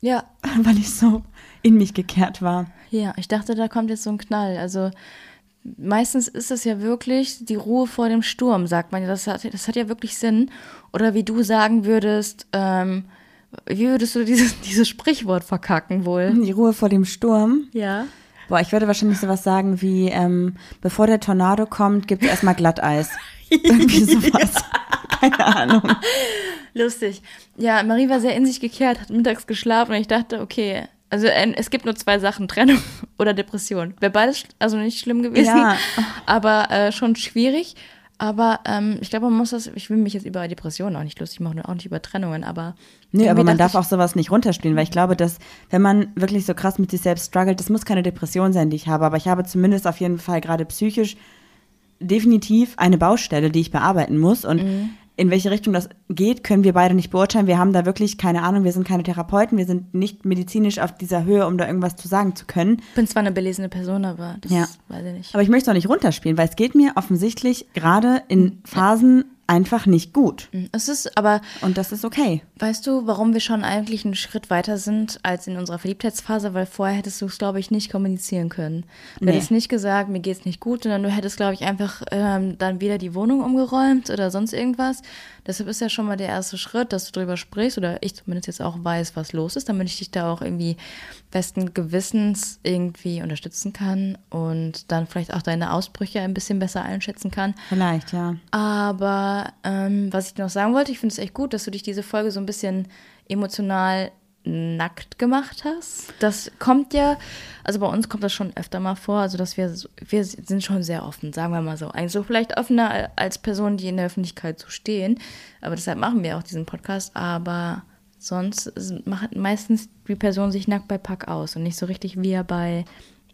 Ja, <laughs> weil ich so in mich gekehrt war. ja, ich dachte, da kommt jetzt so ein Knall. Also meistens ist es ja wirklich die Ruhe vor dem Sturm, sagt man ja. Das hat, das hat ja wirklich Sinn. Oder wie du sagen würdest, ähm, wie würdest du dieses, <laughs> dieses Sprichwort verkacken wohl? Die Ruhe vor dem Sturm. Ja. Boah, ich würde wahrscheinlich sowas sagen wie, ähm, bevor der Tornado kommt, gibt es erstmal Glatteis. <laughs> Irgendwie sowas. Keine Ahnung. Lustig. Ja, Marie war sehr in sich gekehrt, hat mittags geschlafen und ich dachte, okay, also es gibt nur zwei Sachen, Trennung <laughs> oder Depression. Wäre beides also nicht schlimm gewesen, Ja. <laughs> aber äh, schon schwierig. Aber ähm, ich glaube, man muss das, ich will mich jetzt über Depressionen auch nicht lustig machen und auch nicht über Trennungen, aber. Nee, aber man darf auch sowas nicht runterspielen, weil ich glaube, dass, wenn man wirklich so krass mit sich selbst struggelt, das muss keine Depression sein, die ich habe, aber ich habe zumindest auf jeden Fall gerade psychisch definitiv eine Baustelle, die ich bearbeiten muss. Und in welche Richtung das geht, können wir beide nicht beurteilen. Wir haben da wirklich keine Ahnung. Wir sind keine Therapeuten. Wir sind nicht medizinisch auf dieser Höhe, um da irgendwas zu sagen zu können. Ich bin zwar eine belesene Person, aber das Ja. weiß ich nicht. Aber ich möchte es auch nicht runterspielen, weil es geht mir offensichtlich gerade in Phasen einfach nicht gut. Es ist aber, Und das ist okay. weißt du, warum wir schon eigentlich einen Schritt weiter sind als in unserer Verliebtheitsphase? Weil vorher hättest du es, glaube ich, nicht kommunizieren können. Du Nee. hättest nicht gesagt, mir geht's nicht gut, sondern du hättest, glaube ich, einfach ähm, dann wieder die Wohnung umgeräumt oder sonst irgendwas. Deshalb ist ja schon mal der erste Schritt, dass du drüber sprichst oder ich zumindest jetzt auch weiß, was los ist, damit ich dich da auch irgendwie besten Gewissens irgendwie unterstützen kann und dann vielleicht auch deine Ausbrüche ein bisschen besser einschätzen kann. Vielleicht, ja. Aber ähm, was ich noch sagen wollte, ich finde es echt gut, dass du dich diese Folge so ein bisschen emotional nackt gemacht hast. Das kommt ja, also bei uns kommt das schon öfter mal vor, also dass wir, wir sind schon sehr offen, sagen wir mal so. Eigentlich so vielleicht offener als Personen, die in der Öffentlichkeit so stehen. Aber deshalb machen wir auch diesen Podcast. Aber sonst macht meistens die Person sich nackt bei Pack aus und nicht so richtig wie bei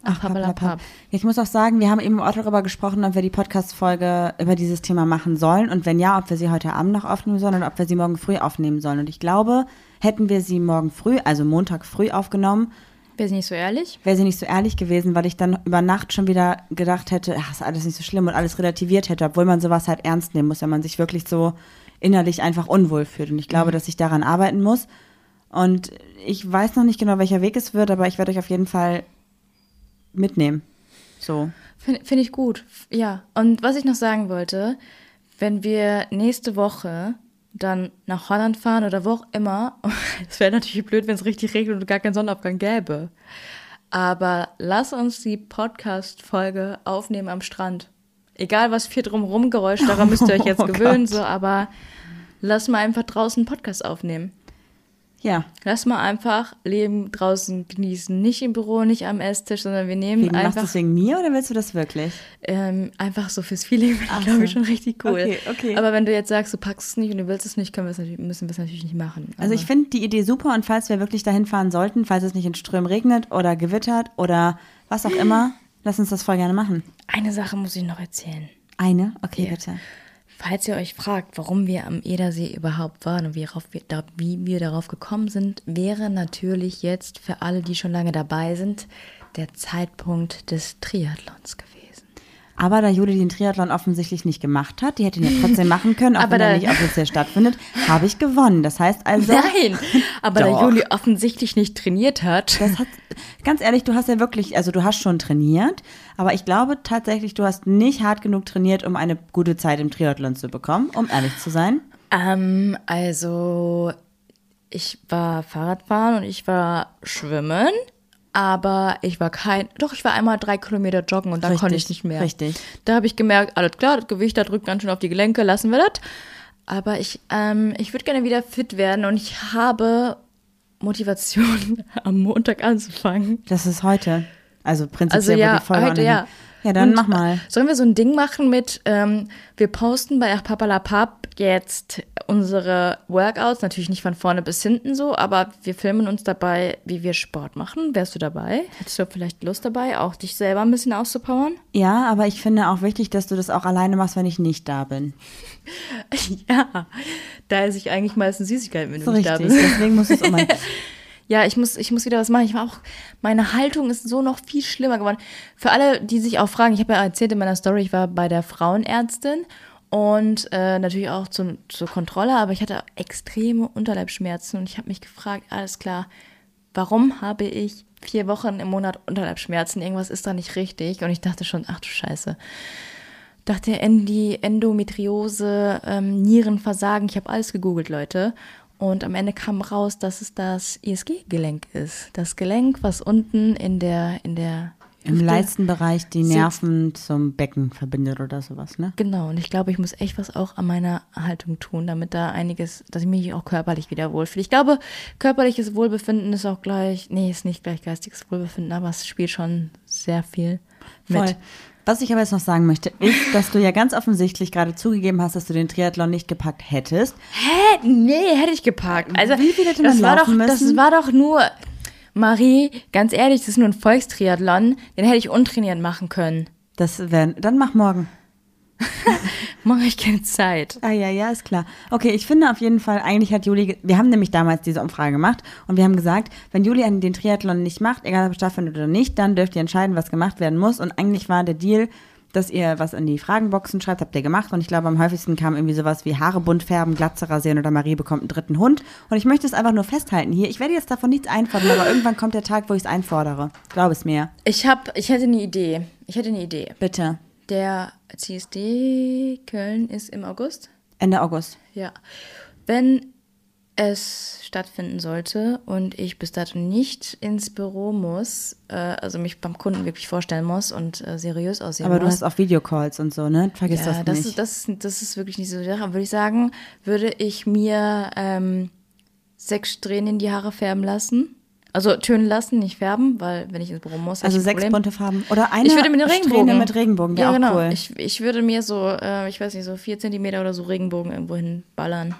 Ach, Pappalapapp. Ich muss auch sagen, wir haben eben auch darüber gesprochen, ob wir die Podcast-Folge über dieses Thema machen sollen und wenn ja, ob wir sie heute Abend noch aufnehmen sollen oder ob wir sie morgen früh aufnehmen sollen. Und ich glaube, hätten wir sie morgen früh, also Montag früh aufgenommen, Wäre sie nicht so ehrlich? wäre sie nicht so ehrlich gewesen, weil ich dann über Nacht schon wieder gedacht hätte, ach, ist alles nicht so schlimm und alles relativiert hätte, obwohl man sowas halt ernst nehmen muss, wenn man sich wirklich so innerlich einfach unwohl fühlt. Und ich glaube, dass ich daran arbeiten muss. Und ich weiß noch nicht genau, welcher Weg es wird, aber ich werde euch auf jeden Fall mitnehmen. So. Finde find ich gut. Ja. Und was ich noch sagen wollte, wenn wir nächste Woche dann nach Holland fahren oder wo auch immer, <laughs> es wäre natürlich blöd, wenn es richtig regnet und gar keinen Sonnenaufgang gäbe. Aber lass uns die Podcast-Folge aufnehmen am Strand. Egal was für drumherum Geräusch, daran müsst ihr euch jetzt <laughs> Oh gewöhnen, Gott. so, aber lass mal einfach draußen einen Podcast aufnehmen. Ja. Lass mal einfach Leben draußen genießen. Nicht im Büro, nicht am Esstisch, sondern wir nehmen Wegen, machst du einfach, das wegen mir oder willst du das wirklich? ähm, einfach so fürs Feeling, Ach <laughs> glaube so. ich, schon richtig cool. Okay, okay. Aber wenn du jetzt sagst, du packst es nicht und du willst es nicht, können wir es natürlich, müssen wir es natürlich nicht machen. Also ich finde die Idee super und falls wir wirklich dahin fahren sollten, falls es nicht in Strömen regnet oder gewittert oder was auch immer, lass uns das voll gerne machen. Eine Sache muss ich noch erzählen. Eine? Okay, Ja. bitte. Falls ihr euch fragt, warum wir am Edersee überhaupt waren und wie, wir darauf gekommen sind, wäre natürlich jetzt für alle, die schon lange dabei sind, der Zeitpunkt des Triathlons gewesen. Aber da Juli den Triathlon offensichtlich nicht gemacht hat, die hätte ihn ja trotzdem machen können, auch Aber wenn er nicht offiziell stattfindet, habe ich gewonnen. Das heißt also, Nein, aber Doch. da Juli offensichtlich nicht trainiert hat. das hat, ganz ehrlich, du hast ja wirklich, also du hast schon trainiert, aber ich glaube tatsächlich, du hast nicht hart genug trainiert, um eine gute Zeit im Triathlon zu bekommen, um ehrlich zu sein. Ähm, also ich war Fahrradfahren und ich war schwimmen, aber ich war kein, doch ich war einmal drei Kilometer joggen und dann Richtig, konnte ich nicht mehr. richtig. Da habe ich gemerkt, alles klar, das Gewicht da drückt ganz schön auf die Gelenke, lassen wir das. Aber ich, ähm, ich würde gerne wieder fit werden und ich habe Motivation, <laughs> am Montag anzufangen. Das ist heute. Also prinzipiell Also ja, die Folge heute ja. Ja, dann Und, mach mal. Sollen wir so ein Ding machen mit, ähm, wir posten bei Ach Papalapap jetzt unsere Workouts, natürlich nicht von vorne bis hinten so, aber wir filmen uns dabei, wie wir Sport machen. Wärst du dabei? Hättest du vielleicht Lust dabei, auch dich selber ein bisschen auszupowern? Ja, aber ich finde auch wichtig, dass du das auch alleine machst, wenn ich nicht da bin. <laughs> ja, da esse ich eigentlich meistens Süßigkeiten, wenn So du nicht richtig. da bist. Deswegen muss es ein. <laughs> Ja, ich muss, ich muss wieder was machen. Ich war auch, meine Haltung ist so noch viel schlimmer geworden. Für alle, die sich auch fragen, ich habe ja erzählt in meiner Story, ich war bei der Frauenärztin und äh, natürlich auch zum, zur Kontrolle, aber ich hatte extreme Unterleibsschmerzen und ich habe mich gefragt, alles klar, warum habe ich vier Wochen im Monat Unterleibsschmerzen? Irgendwas ist da nicht richtig. Und ich dachte schon, ach du Scheiße. Dachte Endi, Endometriose, ähm, Nierenversagen, ich habe alles gegoogelt, Leute. Und am Ende kam raus, dass es das ISG-Gelenk ist. Das Gelenk, was unten in der, in der Im Hüfte- Leistenbereich die. Nerven zum Becken verbindet oder sowas, ne? Genau, und ich glaube, ich muss echt was auch an meiner Haltung tun, damit da einiges, dass ich mich auch körperlich wieder wohlfühle. Ich glaube, körperliches Wohlbefinden ist auch gleich, nee, ist nicht gleich geistiges Wohlbefinden, aber es spielt schon sehr viel mit. Voll. Was ich aber jetzt noch sagen möchte, ist, dass du ja ganz offensichtlich gerade zugegeben hast, dass du den Triathlon nicht gepackt hättest. Hä? Nee, hätte ich gepackt. Also, Wie viel hätte das man war doch, laufen das müssen? war doch nur, Marie, ganz ehrlich, das ist nur ein Volkstriathlon, den hätte ich untrainiert machen können. Das wäre, dann mach morgen. <laughs> Morgen habe ich keine Zeit. Ah ja, ja, ist klar. Okay, ich finde auf jeden Fall, eigentlich hat Juli, ge- wir haben nämlich damals diese Umfrage gemacht und wir haben gesagt, wenn Juli den Triathlon nicht macht, egal ob es stattfindet oder nicht, dann dürft ihr entscheiden, was gemacht werden muss. Und eigentlich war der Deal, dass ihr was in die Fragenboxen schreibt, habt ihr gemacht. Und ich glaube, am häufigsten kam irgendwie sowas wie Haare bunt färben, Glatze rasieren oder Marie bekommt einen dritten Hund. Und ich möchte es einfach nur festhalten hier. Ich werde jetzt davon nichts einfordern, aber irgendwann kommt der Tag, wo ich es einfordere. Glaub es mir. Ich hab, ich hätte eine Idee. Ich hätte eine Idee. Bitte. Der CSD Köln ist im August. Ende August. Ja. Wenn es stattfinden sollte und ich bis dato nicht ins Büro muss, äh, also mich beim Kunden wirklich vorstellen muss und äh, seriös aussehen Aber du muss. hast auch Videocalls und so, ne? Vergiss ja, das das, nicht. ist, das, ist, das ist wirklich nicht so die Sache. Würde ich sagen, würde ich mir ähm, sechs Strähnen in die Haare färben lassen. Also tönen lassen, nicht färben, weil wenn ich ins Büro muss, Also sechs Problem. bunte Farben. Oder eine Ich würde mir eine Regenbogen. mit Regenbogen, ja, genau. cool. Ich, ich würde mir so, äh, ich weiß nicht, so vier Zentimeter oder so Regenbogen irgendwo hinballern.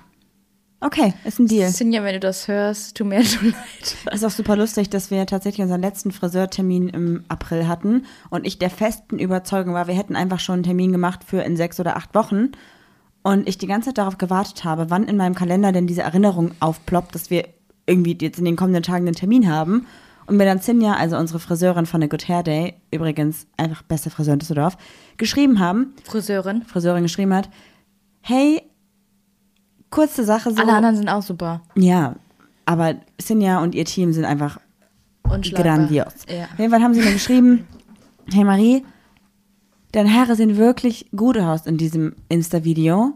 okay, ist ein Deal. Sinja, wenn du das hörst, tut mir <laughs> leid. Ist auch super lustig, dass wir tatsächlich unseren letzten Friseurtermin im April hatten und ich der festen Überzeugung war, wir hätten einfach schon einen Termin gemacht für in sechs oder acht Wochen und ich die ganze Zeit darauf gewartet habe, wann in meinem Kalender denn diese Erinnerung aufploppt, dass wir irgendwie jetzt in den kommenden Tagen einen Termin haben und mir dann Sinja, also unsere Friseurin von der Good Hair Day, übrigens einfach beste Friseur in Düsseldorf, geschrieben haben, Friseurin. Friseurin geschrieben hat, hey, kurze Sache so. Alle anderen sind auch super. Ja, aber Sinja und ihr Team sind einfach grandios. Ja. Auf jeden Fall haben sie mir geschrieben, hey Marie, deine Haare sehen wirklich gut aus in diesem Insta-Video,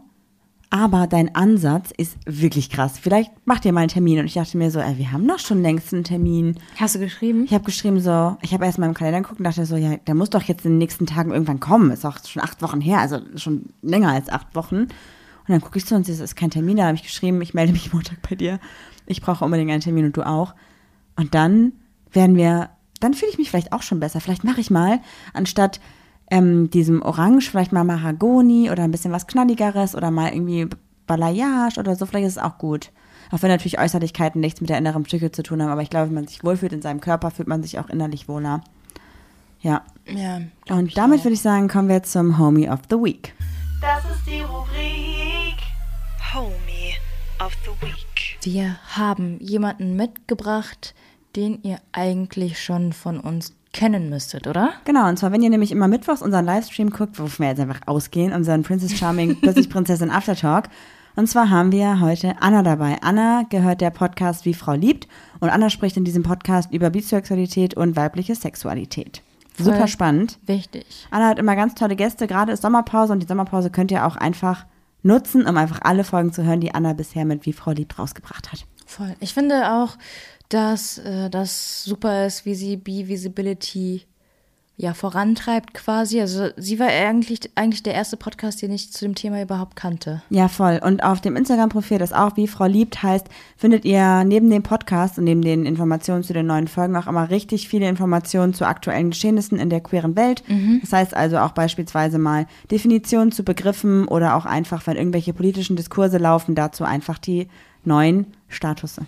Aber dein Ansatz ist wirklich krass. Vielleicht macht ihr mal einen Termin. Und ich dachte mir so, ey, wir haben doch schon längst einen Termin. Hast du geschrieben? Ich habe geschrieben so, ich habe erst mal im Kalender geguckt und dachte so, ja, der muss doch jetzt in den nächsten Tagen irgendwann kommen. Ist auch schon acht Wochen her, also schon länger als acht Wochen. Und dann gucke ich so und es ist kein Termin. Da habe ich geschrieben, ich melde mich <laughs> Montag bei dir. Ich brauche unbedingt einen Termin und du auch. Und dann werden wir, dann fühle ich mich vielleicht auch schon besser. Vielleicht mache ich mal, anstatt ähm, diesem Orange, vielleicht mal Mahagoni oder ein bisschen was Knalligeres oder mal irgendwie Balayage oder so. Vielleicht ist es auch gut. Auch wenn natürlich Äußerlichkeiten nichts mit der inneren Psyche zu tun haben. Aber ich glaube, wenn man sich wohlfühlt in seinem Körper, fühlt man sich auch innerlich wohler. Ja. Ja. Und damit auch. würde ich sagen, kommen wir zum Homie of the Week. Das ist die Rubrik Homie of the Week. Wir haben jemanden mitgebracht, den ihr eigentlich schon von uns kennen müsstet, oder? Genau, und zwar, wenn ihr nämlich immer mittwochs unseren Livestream guckt, wovon wir jetzt einfach ausgehen, unseren Princess Charming, <laughs> plötzlich Prinzessin Aftertalk. Und zwar haben wir heute Anna dabei. Anna gehört der Podcast Wie Frau liebt und Anna spricht in diesem Podcast über Bisexualität und weibliche Sexualität. Super Voll. spannend. Wichtig. Anna hat immer ganz tolle Gäste, gerade ist Sommerpause und die Sommerpause könnt ihr auch einfach nutzen, um einfach alle Folgen zu hören, die Anna bisher mit Wie Frau liebt rausgebracht hat. Voll. Ich finde auch, dass äh, das super ist, wie sie B-Visibility ja vorantreibt quasi. Also sie war eigentlich, eigentlich der erste Podcast, den ich zu dem Thema überhaupt kannte. Ja, voll. Und auf dem Instagram-Profil, das auch wie Frau liebt heißt, findet ihr neben dem Podcast und neben den Informationen zu den neuen Folgen auch immer richtig viele Informationen zu aktuellen Geschehnissen in der queeren Welt. Das heißt also auch beispielsweise mal Definitionen zu Begriffen oder auch einfach, wenn irgendwelche politischen Diskurse laufen, dazu einfach die neuen Statusse.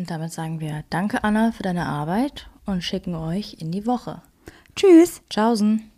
Und damit sagen wir Danke, Anna, für deine Arbeit und schicken euch in die Woche. Tschüss! Tschaußen.